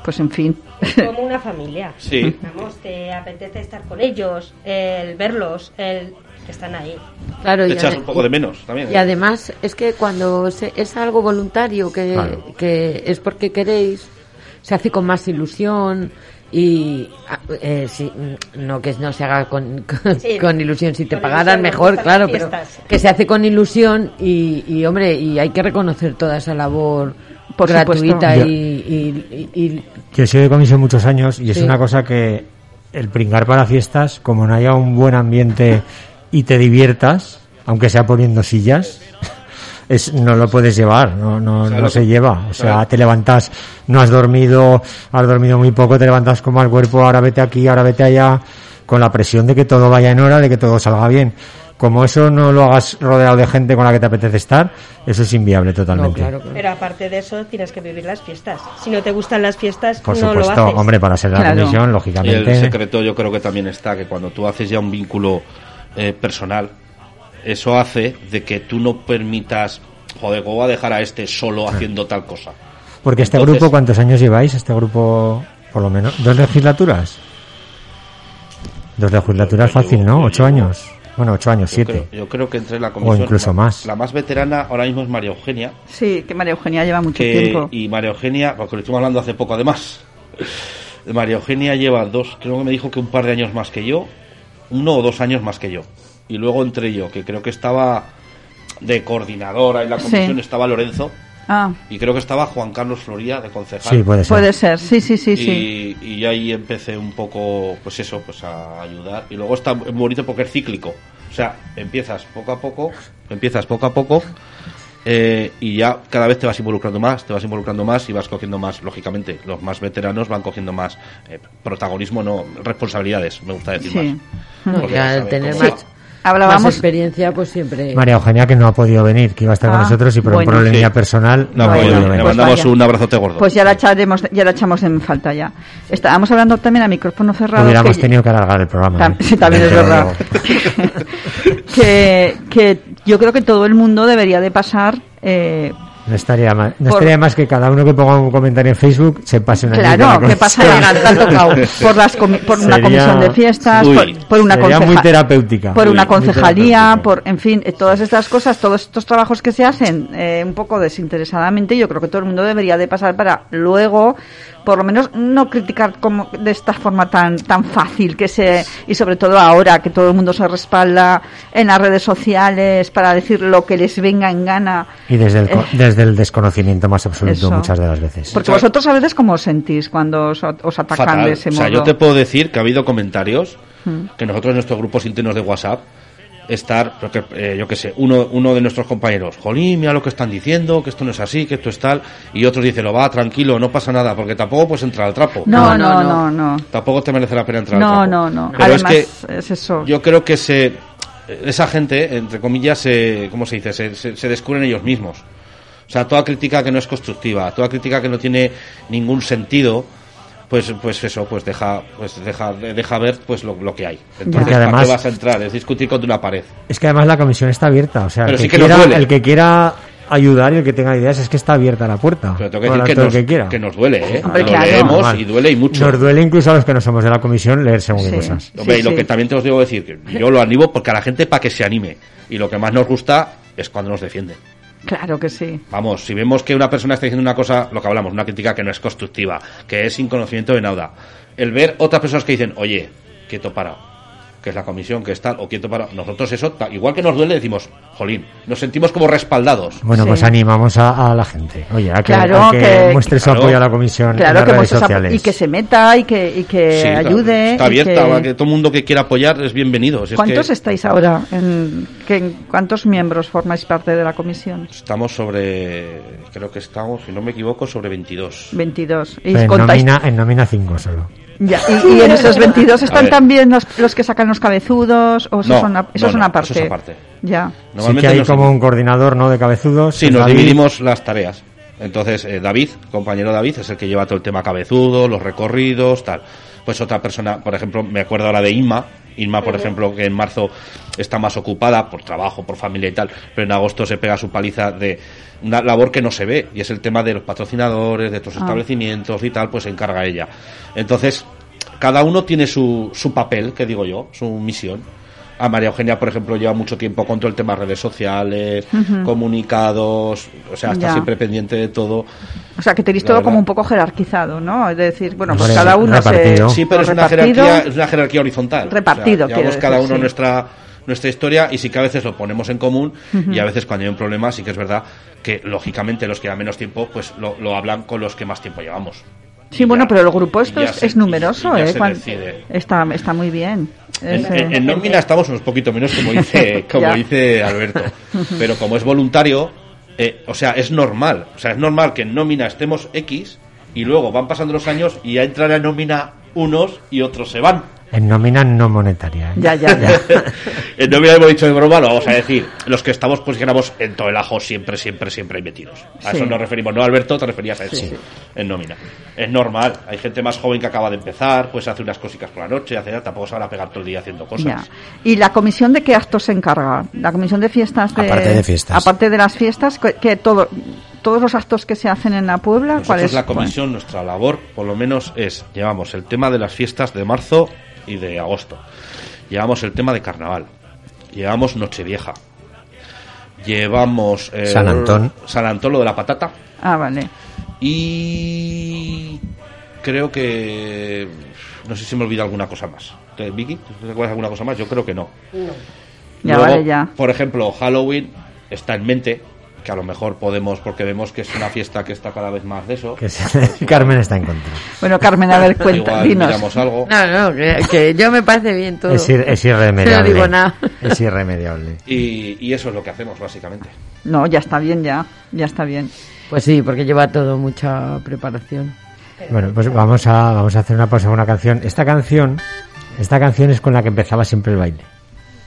pues en fin. Es como una familia. Sí. Vamos, te apetece estar con ellos, el verlos, el que están ahí. Claro, Te y, echas un poco de menos también. ¿eh? y además es que cuando se- es algo voluntario, que, Claro. que es porque queréis, se hace con más ilusión y ah, eh, sí, no que no se haga con, con, Sí. con ilusión. Si te pagaran mejor claro pero que se hace con ilusión y, y hombre y hay que reconocer toda esa labor Por gratuita y, y- y- y- Yo he sido de comisión muchos años y es una cosa que el pringar para fiestas, como no haya un buen ambiente y te diviertas, aunque sea poniendo sillas, es, no lo puedes llevar, no, no, no se lleva. O sea, Claro. te levantas, no has dormido, has dormido muy poco, te levantas como al cuerpo, ahora vete aquí, ahora vete allá, con la presión de que todo vaya en hora, de que todo salga bien. Como eso no lo hagas rodeado de gente con la que te apetece estar, eso es inviable no, totalmente. claro, claro. Pero aparte de eso, tienes que vivir las fiestas. Si no te gustan las fiestas, Por no lo supuesto, haces. hombre, para ser la Claro. comisión, Y el lógicamente. secreto yo creo que también está que cuando tú haces ya un vínculo eh, personal, eso hace de que tú no permitas, joder, ¿cómo voy a dejar a este solo haciendo tal cosa? Porque este Entonces- grupo, ¿cuántos años lleváis? Este grupo, por lo menos, ¿dos legislaturas? Dos legislaturas fácil, ¿no? Ocho llevo- años. Bueno, ocho años, Yo siete. creo, yo creo que entre la comisión... incluso la- más. La más veterana ahora mismo es María Eugenia. Sí, que María Eugenia lleva mucho que- tiempo. y María Eugenia, porque lo estuvimos hablando hace poco además, María Eugenia lleva dos, creo que me dijo que un par de años más que yo, uno o dos años más que yo. Y luego entre yo, que creo que estaba de coordinadora en la comisión, Sí. estaba Lorenzo, Ah, y creo que estaba Juan Carlos Floría de concejal. Sí, puede ser. puede ser, sí, sí, sí, sí. y, y ahí empecé un poco, pues eso, pues a ayudar. Y luego está muy bonito porque es cíclico. O sea, empiezas poco a poco, empiezas poco a poco, eh, y ya cada vez te vas involucrando más, te vas involucrando más y vas cogiendo más, lógicamente, los más veteranos van cogiendo más eh, protagonismo, no, responsabilidades, me gusta decir Sí. más. No, y al tener más, más Hablábamos, experiencia pues siempre María Eugenia, que no ha podido venir, que iba a estar con Ah, nosotros y por bueno. un problemilla Sí. personal No, ha Bueno, pues, podido le venir. pues mandamos vaya. un abrazote gordo. pues ya la echaremos, ya la echamos en falta ya. Estábamos hablando también a micrófono cerrado. Hubiéramos que- tenido que alargar el programa. Tam- ¿eh? sí, también es verdad. que yo creo que todo el mundo debería de pasar eh, No estaría mal, no Por- estaría más que cada uno que ponga un comentario en Facebook se pase una Claro, lista de ¿qué la pasa? por, las comi- por una comisión de fiestas, Uy. por, por una Sería muy terapéutica. por Uy, una concejalía, por, en fin, eh, todas estas cosas, todos estos trabajos que se hacen eh, un poco desinteresadamente, yo creo que todo el mundo debería de pasar para luego, por lo menos, no criticar como de esta forma tan tan fácil que se y sobre todo ahora que todo el mundo se respalda en las redes sociales para decir lo que les venga en gana. Y desde el, Eh, desde desde el desconocimiento más absoluto Eso. muchas de las veces. Porque vosotros a veces cómo os sentís cuando os, os atacan Fatal. de ese o modo. sea, yo te puedo decir que ha habido comentarios Mm. que nosotros en nuestros grupos internos de WhatsApp estar, porque, eh, yo qué sé, uno, uno de nuestros compañeros, jolín, mira lo que están diciendo, que esto no es así, que esto es tal, y otros dicen, lo va, tranquilo, no pasa nada, porque tampoco puedes entrar al trapo. No, No, no, no, no, no. Tampoco te merece la pena entrar al No, trapo. no, no. Pero Además, es que es eso. yo creo que se, esa gente, entre comillas, se, ¿cómo se dice? Se, se, se descubren ellos mismos. O sea, toda crítica que no es constructiva, toda crítica que no tiene ningún sentido, pues, pues eso, pues deja, pues deja, deja ver pues lo, lo que hay. Entonces, Porque ¿para además- qué vas a entrar? Es discutir contra una pared. Es que además la comisión está abierta, o sea, el, sí que nos quiera, duele. el que quiera ayudar y el que tenga ideas es que está abierta la puerta. Pero tengo que decir que nos, el que quiera. que nos duele, ¿eh? Hombre, claro. leemos y duele y mucho. Nos duele incluso a los que no somos de la comisión leer según qué Sí. cosas. Hombre, Sí, y lo sí. que también te os digo decir, que yo lo animo porque a la gente para que se anime. Y lo que más nos gusta es cuando nos defiende. Claro que sí. Vamos, si vemos que una persona está diciendo una cosa, lo que hablamos, una crítica que no es constructiva, que es sin conocimiento de nada, el ver otras personas que dicen, oye, quieto para, que es la comisión, que es tal, o quieto para, nosotros eso, igual que nos duele, decimos, jolín, nos sentimos como respaldados. Bueno, Sí. pues animamos a, a la gente. Oye, a que, Claro, a que que- muestre su claro. apoyo a la comisión en Claro las que redes sociales. y que se meta y que, y que Sí, claro, ayude. Está abierta, que- a que todo el mundo que quiera apoyar es bienvenido. Si es ¿Cuántos que estáis ahora? En, que, en- ¿Cuántos miembros formáis parte de la comisión? Estamos sobre, creo que estamos, si no me equivoco, sobre 22. 22. Y en, contáis- nómina, en nómina 5 solo. Ya, y, y en esos 22 A están también los, los que sacan los cabezudos o eso, No, son, a- no, es no, una eso parte. es aparte. Ya. Sí Normalmente que hay como un coordinador, ¿no? De cabezudos. Sí, nos David. dividimos las tareas. Entonces, eh, David, compañero David, es el que lleva todo el tema cabezudo, los recorridos, tal. Pues otra persona, por ejemplo, me acuerdo ahora de Inma. Inma, por ejemplo, que en marzo está más ocupada por trabajo, por familia y tal, pero en agosto se pega su paliza de una labor que no se ve, y es el tema de los patrocinadores, de otros Ah. establecimientos y tal, pues se encarga ella. Entonces, cada uno tiene su, su papel, que digo yo, su misión. A María Eugenia, por ejemplo, lleva mucho tiempo con todo el tema de redes sociales, comunicados, o sea, está Ya. siempre pendiente de todo. O sea, que tenéis La todo verdad. como un poco jerarquizado, ¿no? Es decir, bueno, pues cada uno repartido. se... Sí, pero es una, jerarquía, es una jerarquía horizontal. Repartido, O sea, llevamos quiero cada decir, uno sí. nuestra nuestra historia y sí que a veces lo ponemos en común y a veces cuando hay un problema sí que es verdad que lógicamente los que llevan menos tiempo pues lo, lo hablan con los que más tiempo llevamos. Sí, bueno, pero el grupo esto es, se- es numeroso, ¿eh? Está, está muy bien. En, eh, en- en nómina estamos unos poquito menos, como dice, como dice Alberto. Pero como es voluntario, eh, o sea, es normal. O sea, es normal que en nómina estemos X y luego van pasando los años y ya entran en nómina unos y otros se van. En nómina no monetaria. ¿eh? Ya, ya, ya. en nómina hemos dicho de broma, lo vamos a decir. Los que estamos, pues digamos, en todo el ajo siempre, siempre, siempre ahí metidos. A Sí. eso nos referimos. No, Alberto, te referías a eso. En nómina. Es normal. Hay gente más joven que acaba de empezar, pues hace unas cositas por la noche, hace tampoco se van a pegar todo el día haciendo cosas. Ya. ¿Y la comisión de qué actos se encarga? La comisión de fiestas. De, Aparte de fiestas. Aparte de las fiestas, que, que todo, todos los actos que se hacen en la Puebla, ¿cuál Nosotros es? la comisión, nuestra labor, por lo menos, es llevamos el tema de las fiestas de marzo y de agosto. Llevamos el tema de carnaval. Llevamos Nochevieja. Llevamos eh, San Antón. San Antón, lo de la patata. Ah, vale. Y creo que no sé si me olvida alguna cosa más. ¿Te- Vicky, ¿te recuerdas alguna cosa más? Yo creo que no. Ya, Luego, vale, ya. Por ejemplo, Halloween está en mente, que a lo mejor podemos, porque vemos que es una fiesta que está cada vez más de eso. Que se- Carmen está en contra. Bueno, Carmen, a ver, cuenta, Igual dinos. miramos algo. No, no, que, que yo me parece bien todo. Es, ir- es irremediable. No digo nada. Es irremediable. Y, y eso es lo que hacemos, básicamente. No, ya está bien, ya. Ya está bien. Pues sí, porque lleva todo mucha preparación. Bueno, pues vamos a, vamos a hacer una pausa con una canción. Esta canción, esta canción es con la que empezaba siempre el baile.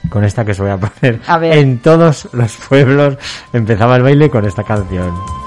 Con esta que os voy a poner. A ver. En todos los pueblos empezaba el baile con esta canción.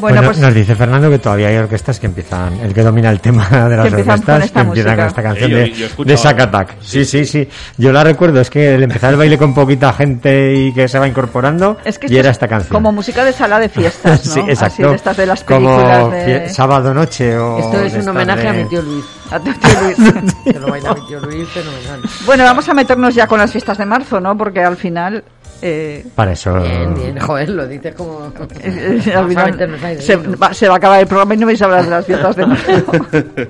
Bueno, Bueno, pues nos dice Fernando que todavía hay orquestas que empiezan, el que domina el tema de las Que orquestas, esta que empiezan música. con esta canción yo- de, yo de Shack Attack. Sí, sí, sí. Yo la recuerdo, es que el empezar el baile con poquita gente y que se va incorporando, es que y era es esta canción. como música de sala de fiestas, ¿no? sí, exacto. Así de estas de las Como películas de... fie- sábado noche o Esto de es un homenaje a de- mi tío Luis. a tu tío Luis. Que lo baila mi tío Luis, fenomenal. bueno, vamos a meternos ya con las fiestas de marzo, ¿no? Porque al final... eh, Para eso. Bien, bien, joder, lo dices como... eh, al final se, va, se va a acabar el programa y no vais a hablar de las fiestas de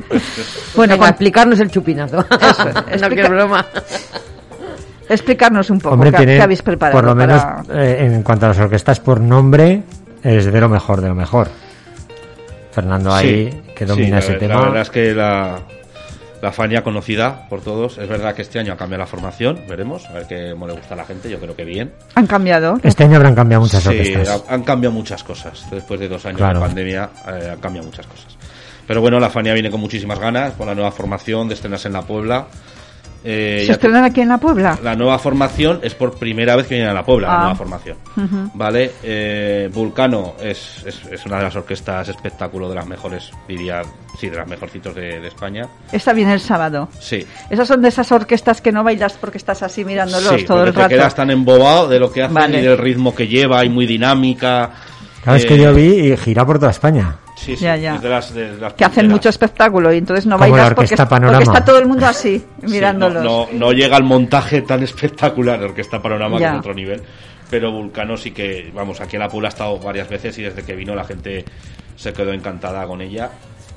bueno, con- explicarnos el chupinazo. no, explica- que broma. explicarnos un poco Hombre, qué, tiene, qué habéis preparado. por lo menos para- eh, en cuanto a las orquestas por nombre, es de lo mejor, de lo mejor. Fernando ahí, Sí, que domina sí, ese tema. La verdad es que la, la Fania conocida por todos. Es verdad que este año ha cambiado la formación, veremos, a ver qué cómo le gusta a la gente, yo creo que bien. Han cambiado. Este año habrán cambiado muchas Sí, orquestas. ha- han cambiado muchas cosas. Después de dos años Claro. de pandemia, eh, han cambiado muchas cosas. Pero bueno, la Fania viene con muchísimas ganas, con la nueva formación de estrenarse en la Puebla. Eh, ¿Se estrenan aquí en la Puebla? la nueva formación es por primera vez que viene a la Puebla, Ah. la nueva formación. Ujú. Vale, eh, Vulcano es, es, es una de las orquestas espectáculo de las mejores, diría, sí, de las mejorcitos de, de España. Esta viene el sábado. Sí. Esas son de esas orquestas que no bailas porque estás así mirándolos sí, todo el te rato. quedas tan embobado de lo que hacen Vale. y del ritmo que lleva y muy dinámica. Claro, es Eh, que yo vi y gira por toda España. Sí, sí, Ya, ya. de las, de las que hacen mucho espectáculo y entonces no bailas porque, porque está todo el mundo así Sí, no, mirándolos. no, no llega al montaje tan espectacular de Orquesta Panorama, Ya. que es otro nivel. Pero Vulcano sí que, vamos, aquí en la Puebla ha estado varias veces y desde que vino la gente se quedó encantada con ella.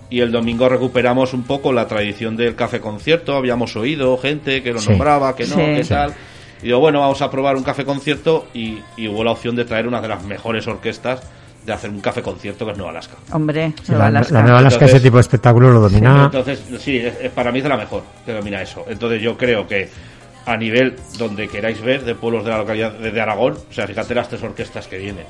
Y el domingo recuperamos un poco la tradición del café concierto. Habíamos oído gente que lo Sí. nombraba, que no, Sí. que tal. Y digo, bueno, vamos a probar un café concierto. Y, y hubo la opción de traer una de las mejores orquestas de hacer un café concierto que es Nueva Alaska. Hombre, Sí, Nueva la, Alaska. la Nueva Alaska, Entonces- ese tipo de espectáculo lo domina. Entonces, sí, es- es- para mí es de la mejor que domina eso. Entonces yo creo que a nivel donde queráis ver de pueblos de la localidad de, de Aragón, o sea, fíjate las tres orquestas que vienen.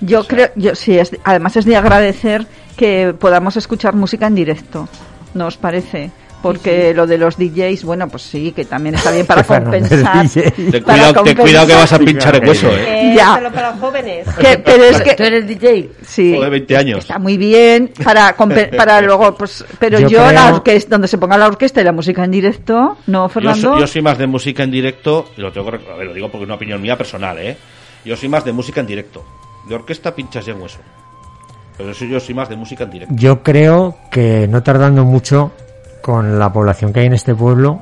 Yo creo, yo sí, es, además es de agradecer que podamos escuchar música en directo, ¿no os parece? Porque lo de los DJs, bueno, pues sí, que también está bien para compensar. Para cuidado, ten cuidado que vas a pinchar el hueso, ¿eh? Eh, Ya. Solo para jóvenes. Que- pero es que ¿Tú eres DJ? sí, O de 20 años. está muy bien para para luego, pues, pero yo, Yo la creo- orquesta, donde se ponga la orquesta y la música en directo, ¿no, Yo, Fernando? soy, yo soy más de música en directo, y lo tengo que rec- a ver, lo digo porque es una opinión mía personal, ¿eh? Yo soy más de música en directo. De orquesta pinchas ya en hueso. Pero eso yo soy más de música en directo. Yo creo que no tardando mucho, con la población que hay en este pueblo,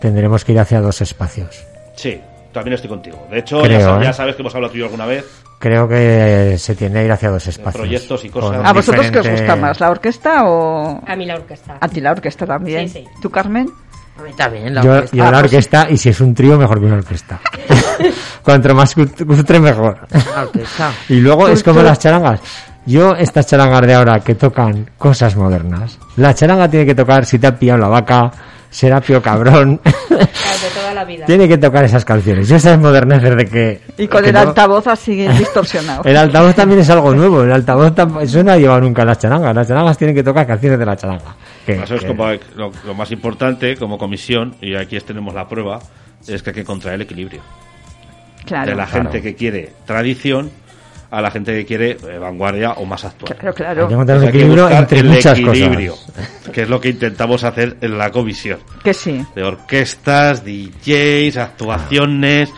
tendremos que ir hacia dos espacios. Sí, también estoy contigo. De hecho, Creo, ya, sa- ¿eh? ya sabes que hemos hablado tú y yo alguna vez. Creo que se tiende a ir hacia dos espacios. proyectos y cosas. ¿A vosotros qué os diferente- gusta más, la orquesta o A mí la orquesta. a ti la orquesta también? Sí, sí. ¿Tú, Carmen? A mí también, la Yo, orquesta. yo Ah, la pues- orquesta, y si es un trío, mejor que una orquesta. Cuanto más cut- cutre, mejor. La orquesta. y luego Tú- es como tú- las charangas. Yo, estas charangas de ahora que tocan cosas modernas, la charanga tiene que tocar Si te ha pillado la vaca, Serapio cabrón. De toda la vida. tiene que tocar esas canciones. Yo esas moderneces de que. Y con que el no- altavoz así distorsionado. El altavoz también es algo nuevo. El altavoz eso no ha llevado nunca las charangas. Las charangas tienen que tocar canciones de la charanga. Que- Eso es que- como lo, lo más importante como comisión, y aquí tenemos la prueba, es que hay que encontrar el equilibrio. Claro, de la claro. gente que quiere tradición a la gente que quiere eh, vanguardia o más actual. claro, Hay claro. que encontrar un Hay que equilibrio buscar entre el muchas equilibrio, cosas. que es lo que intentamos hacer en la comisión. Que sí. De orquestas, DJs, actuaciones,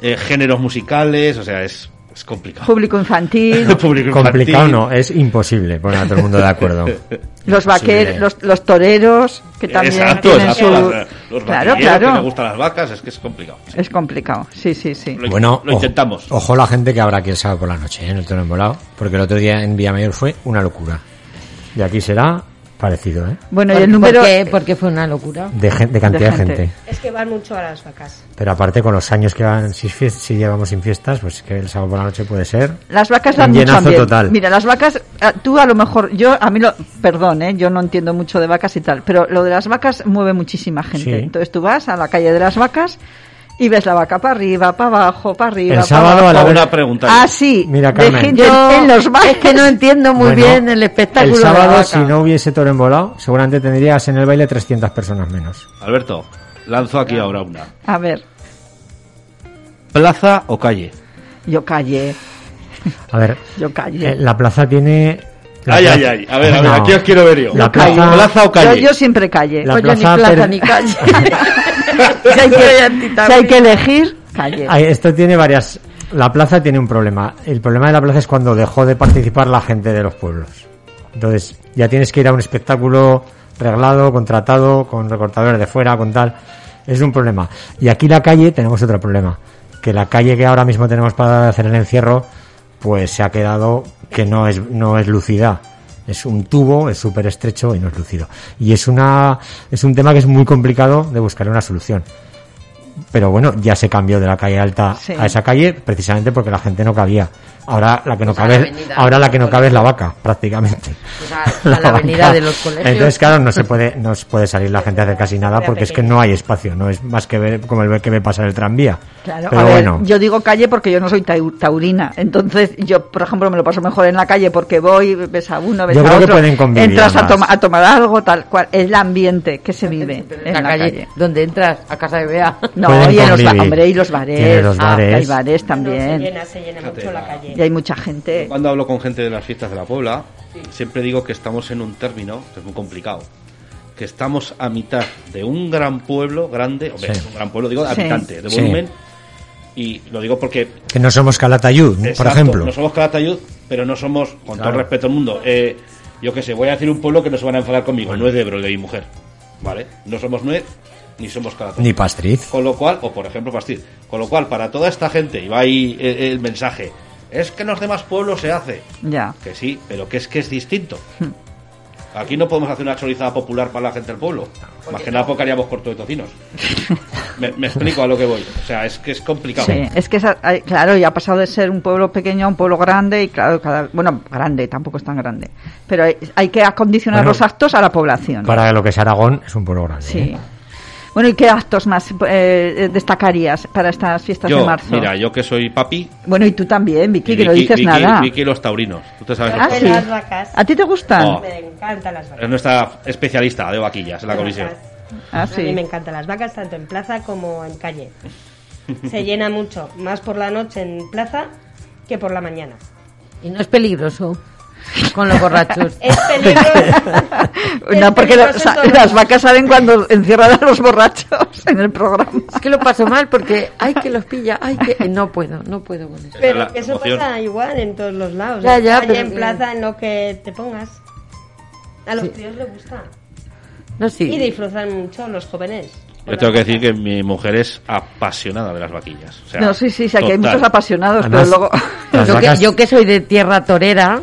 eh, géneros musicales, o sea, es, es complicado. Público infantil, Público Complicado infantil. no, es imposible poner a todo el mundo de acuerdo. los vaqueros, Sí. los, los toreros, que también Exacto, tienen exacto, su... las- los Claro, vaquilleros que claro. les gustan las vacas, es que es complicado. sí. Es complicado, sí, sí, sí. Lo, Bueno, lo intentamos. Ojo la gente que habrá aquí el sábado por la noche, ¿eh? en el tono embolado, porque el otro día en Villamayor fue una locura. Y aquí será parecido, ¿eh? Bueno, y ¿Por, el número... ¿por qué? Porque fue una locura. De, gen- de cantidad de gente. gente. Es que van mucho a las vacas. Pero aparte con los años que van, si, llevamos sin fiestas, pues que el sábado por la noche puede ser. Las vacas dan mucho llenazo ambiente. total. Mira, las vacas, ah, tú a lo mejor, yo a mí lo, perdón, ¿eh? yo no entiendo mucho de vacas y tal, pero lo de las vacas mueve muchísima gente. Sí. Entonces tú vas a la calle de las vacas y ves la vaca para arriba, para abajo, para arriba. El para sábado a la Una pregunta. Ah, sí, Mira, de Carmen. gente Yo en los bares. es que no entiendo muy Bueno, bien el espectáculo El de la sábado, vaca. si no hubiese toro embolado, seguramente tendrías en el baile 300 personas menos. Alberto, lanzo aquí ahora una. A ver, ¿Plaza o calle? yo callé, A ver, yo callé. eh, la plaza tiene Ay, ay, ay. A ver, a ver, No. aquí os quiero ver yo. La ¿Plaza, plaza- plaza o Yo, calle? yo siempre calle. La Coño, ni plaza plaza per- ni calle. si, hay que, si hay que elegir, calle. Ay, esto tiene varias. La plaza tiene un problema. El problema de la plaza es cuando dejó de participar la gente de los pueblos. Entonces, ya tienes que ir a un espectáculo reglado, contratado, con recortadores de fuera, con tal. Es un problema. Y aquí la calle tenemos otro problema. Que la calle que ahora mismo tenemos para hacer el encierro, pues se ha quedado que no es, no es lucida. Es un tubo, es súper estrecho y no es lúcido. Y es una, es un tema que es muy complicado de buscar una solución. Pero bueno, ya se cambió de la calle alta Sí. a esa calle precisamente porque la gente no cabía. Ahora la que no Pues la cabe, avenida. ahora la que no cabe es la vaca, prácticamente. Pues a- a la avenida de los colegios. Entonces, claro, no se puede, no se puede salir la gente a hacer casi nada porque es que no hay espacio, no es más que ver como el ver que ve pasar el tranvía. Claro, Pero a ver, bueno, yo digo calle porque yo no soy tau- taurina. Entonces, yo, por ejemplo, me lo paso mejor en la calle porque voy, ves a uno, ves Yo a creo que pueden convivir entras a, toma- a tomar algo, tal cual. Es el ambiente que se vive en la, calle, donde entras a casa de Bea. No, Pueden y en los, hombre, y los bares. Los Ah, bares. hay bares No, se también. llena, se llena mucho la calle. Y hay mucha gente. Cuando hablo con gente de las fiestas de la Puebla, siempre digo que estamos en un término que es muy complicado. Que estamos a mitad de un gran pueblo grande, hombre, Sí. un gran pueblo, digo, de Sí. habitantes, de Sí. volumen. Y lo digo porque que no somos Calatayud, por ejemplo. No somos Calatayud, pero no somos, con todo el respeto al mundo, eh, yo qué sé, voy a decir un pueblo que no se van a enfadar conmigo, no es de Ebro, mi mujer. ¿Vale? No somos Nuez, ni somos Calatayud. Ni Pastriz. Con lo cual, o por ejemplo Pastiz, con lo cual, para toda esta gente, y va ahí el, el mensaje, es que en los demás pueblos se hace. Ya. Que sí, pero que es que es distinto. Hmm. Aquí no podemos hacer una chorizada popular para la gente del pueblo. Más que nada porque haríamos corto de tocinos. me, me explico a lo que voy. O sea, es que es complicado. Sí, es que claro, ya ha pasado de ser un pueblo pequeño a un pueblo grande y claro, cada, bueno, grande, tampoco es tan grande, pero hay, hay que acondicionar Bueno, los actos a la población. Para lo que es Aragón, es un pueblo grande. Sí. ¿eh? Bueno, ¿y qué actos más eh, destacarías para estas fiestas de marzo? mira, yo que soy papi, Bueno, y tú también, Vicky, que no dices Vicky- nada. Vicky y los taurinos. ¿Tú te sabes Ah, los sí. Las vacas. ¿A ti te gustan? Oh. Me encantan las vacas. Es nuestra especialista de vaquillas en la comisión. Ah, A mí me encantan las vacas tanto en plaza como en calle. Se llena mucho, más por la noche en plaza que por la mañana. Y no es peligroso con los borrachos. Es peligroso. No, porque peligroso todos las vacas saben cuando encierran a los borrachos en el programa. Es que lo paso mal porque hay que los pilla, hay que... No puedo, no puedo con eso. Pero la que eso emoción. pasa igual en todos los lados. Ya, en ya, pero en que- plaza, en lo que te pongas. A los Sí. tíos les gusta. No, Y sí. disfrutan mucho los jóvenes. Yo tengo que decir que mi mujer es apasionada de las vaquillas. O sea, No, sí, sí, sí, aquí hay total. muchos apasionados, Además, pero luego... Yo que, vacas- yo que soy de tierra torera,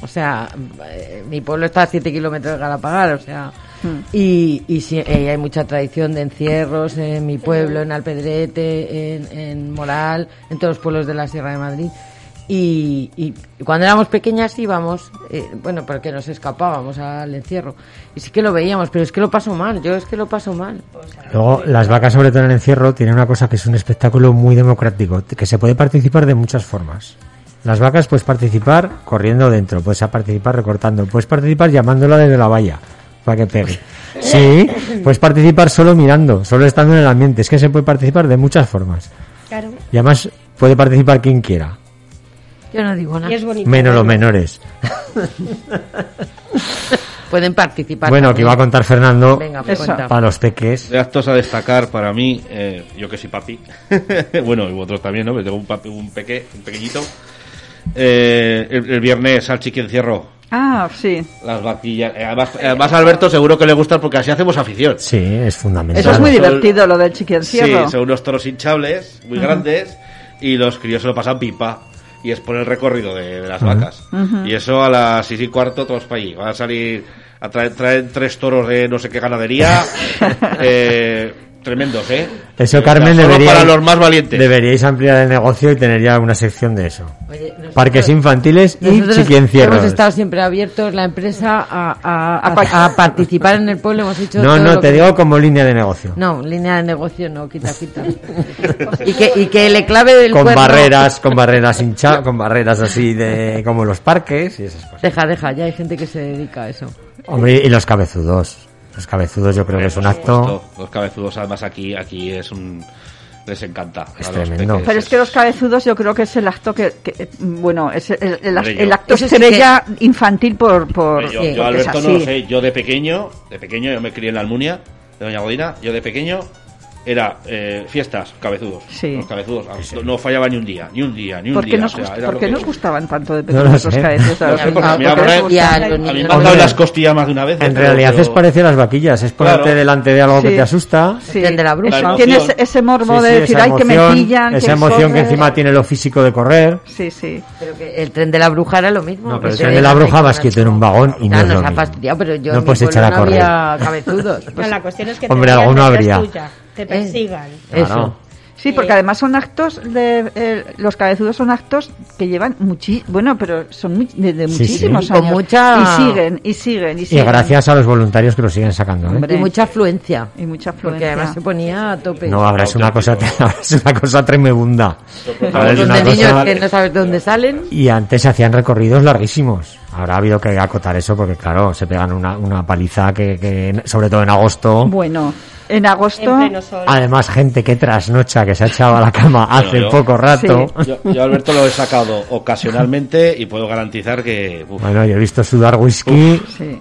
o sea, eh, mi pueblo está a 7 kilómetros de Galapagar, o sea, Hmm. y, y sí, eh, hay mucha tradición de encierros en mi pueblo, en Alpedrete, en, en Moral, en todos los pueblos de la Sierra de Madrid. Y, y cuando éramos pequeñas íbamos, eh, bueno, porque nos escapábamos al encierro. Y sí que lo veíamos, pero es que lo paso mal, yo es que lo paso mal. Luego, las vacas, sobre todo en el encierro, tienen una cosa que es un espectáculo muy democrático, que se puede participar de muchas formas. Las vacas puedes participar corriendo dentro, puedes participar recortando, puedes participar llamándola desde la valla para que pegue. Sí, puedes participar solo mirando, solo estando en el ambiente. Es que se puede participar de muchas formas. Claro. Y además puede participar quien quiera, Yo no digo Y nada. es bonito. menos los menores. Pueden participar. Bueno, que iba a contar Fernando Venga, cuenta. para los peques. De actos a destacar para mí, eh, yo que soy papi, bueno, y vosotros también, ¿no? Porque tengo un, papi, un, peque, un pequeñito. Eh, el, el viernes al chiqui encierro, Ah, sí. las vaquillas. Eh, además, además a Alberto seguro que le gustan porque así hacemos afición. Sí, es fundamental. Eso es muy divertido, lo del Sí, chiquiencierro. son unos toros hinchables, muy grandes, y los críos se lo pasan pipa. Y es por el recorrido de, de las vacas. Y eso a las seis y cuarto todos para allí. Van a salir a traer, traen tres toros de no sé qué ganadería. eh, tremendos, ¿eh? Eso, O sea, Carmen, solo debería, para los más valientes. deberíais ampliar el negocio y tener ya una sección de eso. Oye, nosotros- Parques infantiles y chiquiencierros. hemos estado siempre abiertos, la empresa, a, a- A a- participar en el pueblo. Hemos hecho No, todo no, te que- digo como línea de negocio. No, línea de negocio no, quita, quita. y, que, y que le clave del con cuerno- barreras, con barreras hincha, con barreras así de como los parques y esas cosas. Deja, deja, ya hay gente que se dedica a eso. Hombre, y los cabezudos. Los cabezudos yo creo que es un acto. Los cabezudos, además aquí, aquí es un Les encanta. Es tremendo. peques, Pero es que los cabezudos yo creo que es el acto que, que, eh, bueno, es el, acto Eso estrella infantil por, por Yo, Sí, yo, Alberto, no lo sé. Yo de pequeño, de pequeño, yo me crié en la Almunia, de Doña Godina. Yo de pequeño era eh, fiestas, cabezudos. Sí. Los cabezudos. No, no fallaba ni un día, ni un día, ni un ¿Por qué día. nos, o sea, por qué que- nos gustaban tanto de No pequeños lo los cabezudos? No sé, porque Ah, me porque gustan. A mí han no dado las costillas más de una vez. En pero- realidad pero- es parecido a las vaquillas, es ponerte Claro. delante de algo que te asusta. Sí, Tren de la bruja. Tienes ese morbo de decir, esa ay, que me emoción- pillan. Esa que emoción que corre". encima tiene lo físico de correr. Sí, sí. Pero que el tren de la bruja era lo mismo. No, pero que el tren de la bruja vas quieto en un vagón y no Ya es lo nos ha mismo. fastidiado, pero yo No puedes echar a no correr. había cabezudos. No, la cuestión es que Hombre, alguno habría. Te persigan. Eso. Claro. Sí, porque además son actos de eh, los cabezudos son actos que llevan muchi bueno, pero son muy- de, de Sí, muchísimos sí. Con años mucha- y siguen y siguen y Y siguen. gracias a los voluntarios que lo siguen sacando. ¿eh? Y mucha afluencia. y mucha Porque afluencia. además se ponía a tope. No, ahora es una cosa, ahora es una cosa tremebunda. Ahora es una niños cosa- que no sabes de dónde salen. Y antes se hacían recorridos larguísimos. Ahora ha habido que acotar eso porque, claro, se pegan una, una paliza que, que, sobre todo en agosto. Bueno, en agosto En pleno sol. Además, gente que trasnocha, que se ha echado a la cama hace yo- poco rato. Sí. Yo, yo, Alberto, lo he sacado ocasionalmente y puedo garantizar que. uf, Bueno, yo he visto sudar whisky. Sí.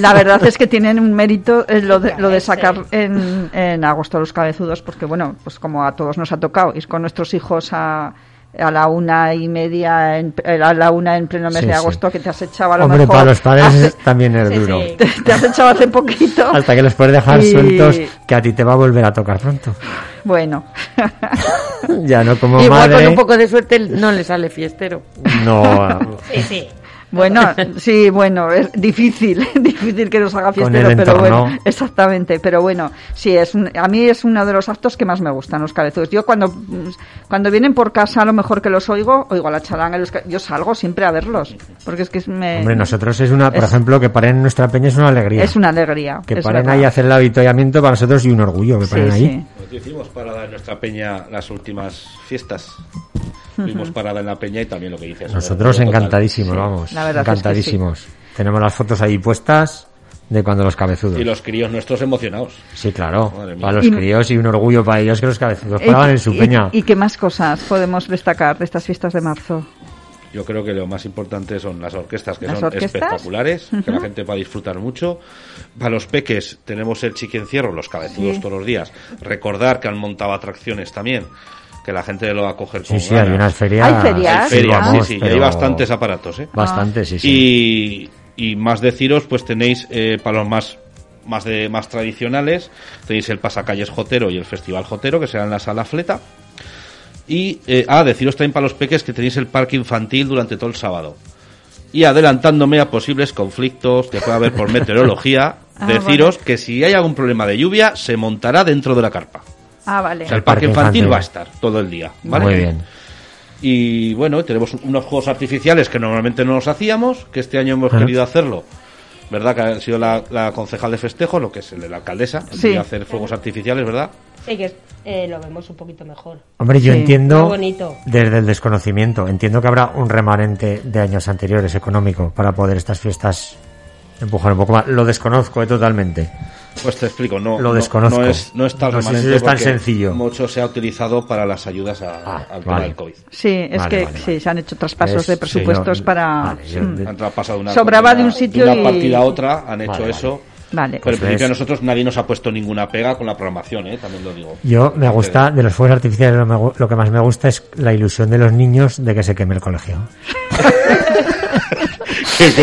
La verdad es que tienen un mérito eh, lo, de, lo de sacar en, en agosto los cabezudos, porque bueno, pues como a todos nos ha tocado ir con nuestros hijos a, a la una y media, en, eh, a la una en pleno mes Sí, de sí. agosto, que te has echado a lo Hombre, mejor. para los padres hace- también es Sí, duro. sí. te, te has echado hace poquito. Hasta que los puedes dejar Y- sueltos, que a ti te va a volver a tocar pronto. Bueno, ya no como Igual madre. con un poco de suerte no le sale fiestero. No, Sí, sí. Bueno, sí, bueno, es difícil, difícil que nos haga Con fiestero, el pero bueno, exactamente, pero bueno, sí, es un- a mí es uno de los actos que más me gustan, los cabezudos. Yo cuando, cuando vienen por casa, a lo mejor que los oigo, oigo a la charanga, los yo salgo siempre a verlos, porque es que es, me- hombre, nosotros es una, por Es- ejemplo, que paren en nuestra peña es una alegría. es una alegría. que paren verdad. ahí a hacer el avituallamiento para nosotros y un orgullo que Sí, paren ahí. sí. Pues hicimos parada en nuestra peña las últimas fiestas. Fuimos parada en la peña y también lo que dices. Nosotros Total. encantadísimos, vamos. la verdad es que encantadísimos. Tenemos las fotos ahí puestas de cuando los cabezudos. Y los críos nuestros emocionados. Sí, claro. Para los Y- críos y un orgullo para ellos que los cabezudos Y- paraban en su y- peña. ¿Y qué más cosas podemos destacar de estas fiestas de marzo? Yo creo que lo más importante son las orquestas, que ¿Las son orquestas? espectaculares, que la gente va a disfrutar mucho. Para los peques tenemos el chiquencierro, los cabezudos Sí. todos los días. Recordar que han montado atracciones también, que la gente lo va a coger con Sí, sí, ganas. hay unas ferias. ¿Hay ferias? Hay ferias, vamos, sí, sí, pero hay bastantes aparatos, ¿eh? Bastante, sí, sí. Y, y más deciros, pues tenéis eh, para los más más de más tradicionales, tenéis el pasacalles Jotero y el Festival Jotero, que será en la sala Fleta. Y, eh, ah, deciros también para los peques que tenéis el parque infantil durante todo el sábado. Y adelantándome a posibles conflictos que pueda haber por meteorología, Ah, deciros que si hay algún problema de lluvia, se montará dentro de la carpa. Ah, vale. O sea, el parque, parque infantil, infantil. va a estar todo el día. ¿vale? Muy bien. Y bueno, tenemos unos juegos artificiales que normalmente no los hacíamos, que este año hemos querido hacerlo. ¿Verdad? Que ha sido la, la concejal de festejo, lo que es el de la alcaldesa, Sí. quería hacer fuegos artificiales, ¿verdad? Sí, que eh, lo vemos un poquito mejor. Hombre, yo Sí. entiendo, desde el desconocimiento, entiendo que habrá un remanente de años anteriores económico para poder estas fiestas empujar un poco más. Lo desconozco eh, totalmente. Pues te explico, no, Lo no- desconozco. No, es, no es tan No sé si es tan sencillo. Mucho se ha utilizado para las ayudas a- Ah, al tema vale. del COVID. Sí, es Vale, que vale, sí, vale. se han hecho traspasos Es- de sí, presupuestos no, para... vale, yo- Mm. Han pasado una, Sobraba de un una- sitio una y- partida a otra, han hecho Vale, eso. Vale. Pero en Pues principio a nosotros nadie nos ha puesto ninguna pega con la programación, ¿eh? también lo digo. Yo me gusta, de los fuegos artificiales, lo, me lo que más me gusta es la ilusión de los niños de que se queme el colegio.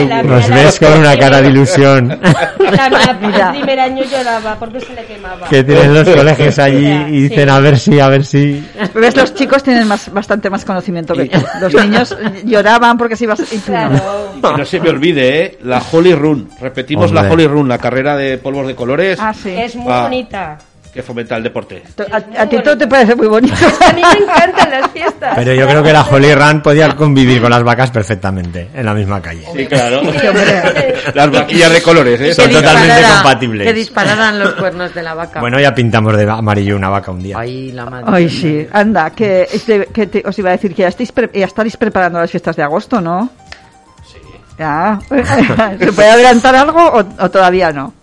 La Nos ves la- con una cara de ilusión La el primer año lloraba porque se le quemaba. que tienen los colegios allí y dicen a ver si, a ver si. ¿Ves? Los chicos tienen más, bastante más conocimiento que tú. Los niños lloraban porque se iba no. Claro. Y que no se me olvide, ¿eh? la Holy Run. Repetimos la Hombre. Holy Run, la carrera de polvos de colores Ah, sí. Es muy Ah. bonita. Que fomenta el deporte. A, a ti todo te parece muy bonito. A mí me encantan las fiestas. Pero yo creo que la Holy Run podía convivir con las vacas perfectamente en la misma calle. Sí, claro. Las vaquillas de colores, ¿eh? Son totalmente compatibles. Que dispararan los cuernos de la vaca. Bueno, ya pintamos de amarillo una vaca un día. Ahí la madre. Ay, sí. Anda, que, este- que te- os iba a decir que ya, estáis pre- ya estaréis preparando las fiestas de agosto, ¿no? Sí. Ya. ¿Se puede adelantar algo o, o todavía no?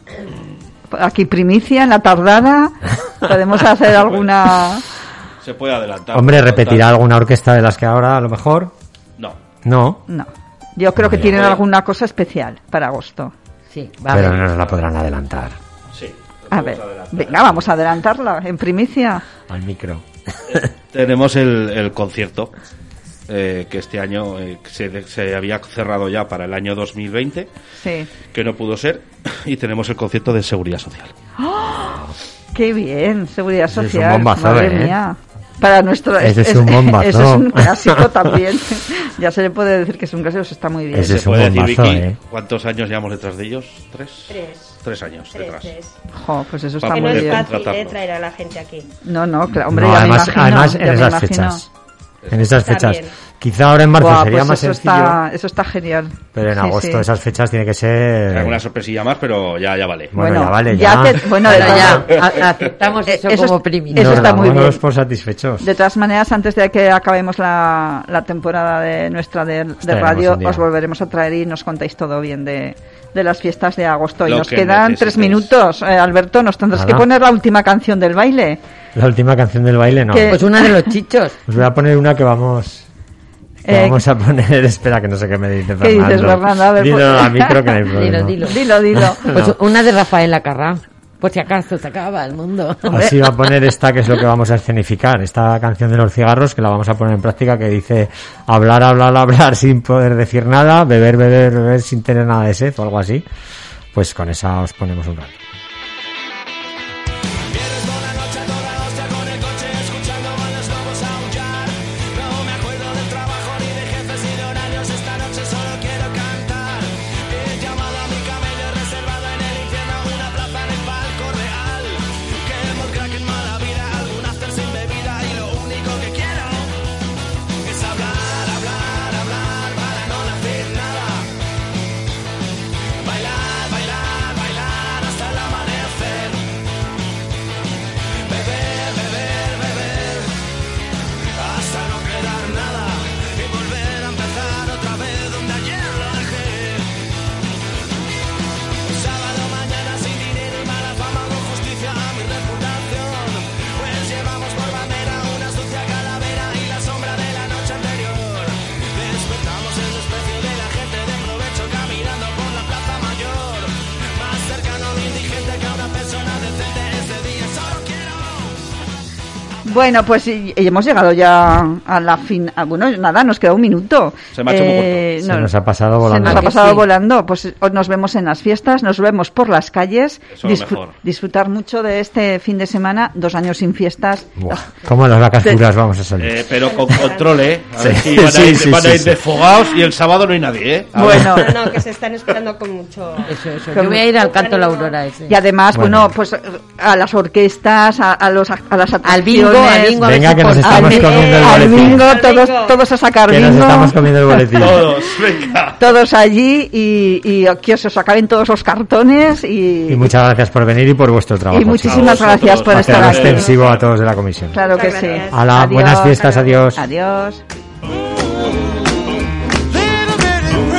Aquí primicia, en la tardada. ¿Podemos hacer alguna Se puede adelantar. Hombre, ¿repetirá alguna orquesta de las que ahora, a lo mejor? No. No, No. Yo creo que tienen alguna cosa especial para agosto. Sí, va a pero ver. no nos la podrán adelantar Sí. A ver, venga, vamos a adelantarla en primicia. al micro. Tenemos el, el concierto eh, que este año eh, se, se había cerrado ya para el año 2020, Sí. que no pudo ser, y tenemos el concierto de seguridad social. Qué bien, seguridad Ese es un social. bombazo, madre ¿eh? mía. Para nuestro Ese es un bombazo. Ese es un clásico también. ya se le puede decir que es un clásico, está muy bien. Ese es ¿Se un puede decir, bombazo, Vicky, ¿eh? cuántos años llevamos detrás de ellos? ¿Tres? Tres. Tres años Tres, detrás. tres. Jo, pues eso está no muy es poder bien. fácil eh, traer a la gente aquí. No, no, claro, hombre, No, ya además, me imagino. además en esas fechas. En esas fechas. También. Quizá ahora en marzo Buah, sería pues más eso sencillo, está, eso está genial. pero en Sí, agosto sí. esas fechas tiene que ser... Alguna sorpresilla más, pero ya, ya vale. Bueno, ya vale, ya. te- bueno, ya, a- aceptamos eso, Eso como primicia. eso Nos está muy bien. por satisfechos. De todas maneras, antes de que acabemos la, la temporada de nuestra de, radio, os volveremos a traer y nos contáis todo bien de, de las fiestas de agosto. Y nos que quedan tres minutos. Eh, Alberto, nos tendrás que poner la última canción del baile. La última canción del baile no. ¿Qué? Pues una de los chichos. Os voy a poner una que vamos... que Eh, vamos a poner... Espera, que no sé qué me dice ¿Qué dices, Fernando. Fernando? A ver, Dilo pues- a micro que no hay problema. Dilo, dilo. Dilo, dilo. Pues una de Rafael Acarrá. Por si acaso se acaba el mundo. Así va a poner esta que es lo que vamos a escenificar, esta canción de los cigarros que la vamos a poner en práctica que dice hablar, hablar, hablar sin poder decir nada, beber, beber, beber sin tener nada de sed o algo así. Pues con esa os ponemos un rato. Bueno, pues y- y hemos llegado ya a la fin. ah, Bueno, nada, nos queda un minuto. Eh, Se me ha hecho muy corto. Se no- nos ha pasado Se volando. nos ha pasado sí. volando. Pues eh, nos vemos en las fiestas, nos vemos por las calles. Mejor. Disfrutar mucho de este fin de semana, dos años sin fiestas. Buah, ¿Cómo las vacas puras vamos a salir? Eh, pero con control, ¿eh? A ver Sí, si van a sí, ir, sí, van a ir sí. desfogados y el sábado no hay nadie, ¿eh? A ver. Bueno, No, no, que se están esperando con mucho. Eso, eso. Yo voy a ir al canto La Aurora ese. y además, bueno, Bueno. pues a las orquestas, a, a los, a las Al bingo, atracciones, al bingo. Venga, que nos estamos comiendo el boletín. bingo, Al todos, bingo. todos a sacar Que nos bingo. estamos comiendo el boletín. Todos, venga. Todos allí y, y que os acaben todos los cartones y, Y muchas gracias por venir y por vuestro trabajo. y muchísimas vosotros. gracias por estar aquí. extensivo a todos de la comisión. Claro que sí. Hala, buenas fiestas, adiós. Adiós.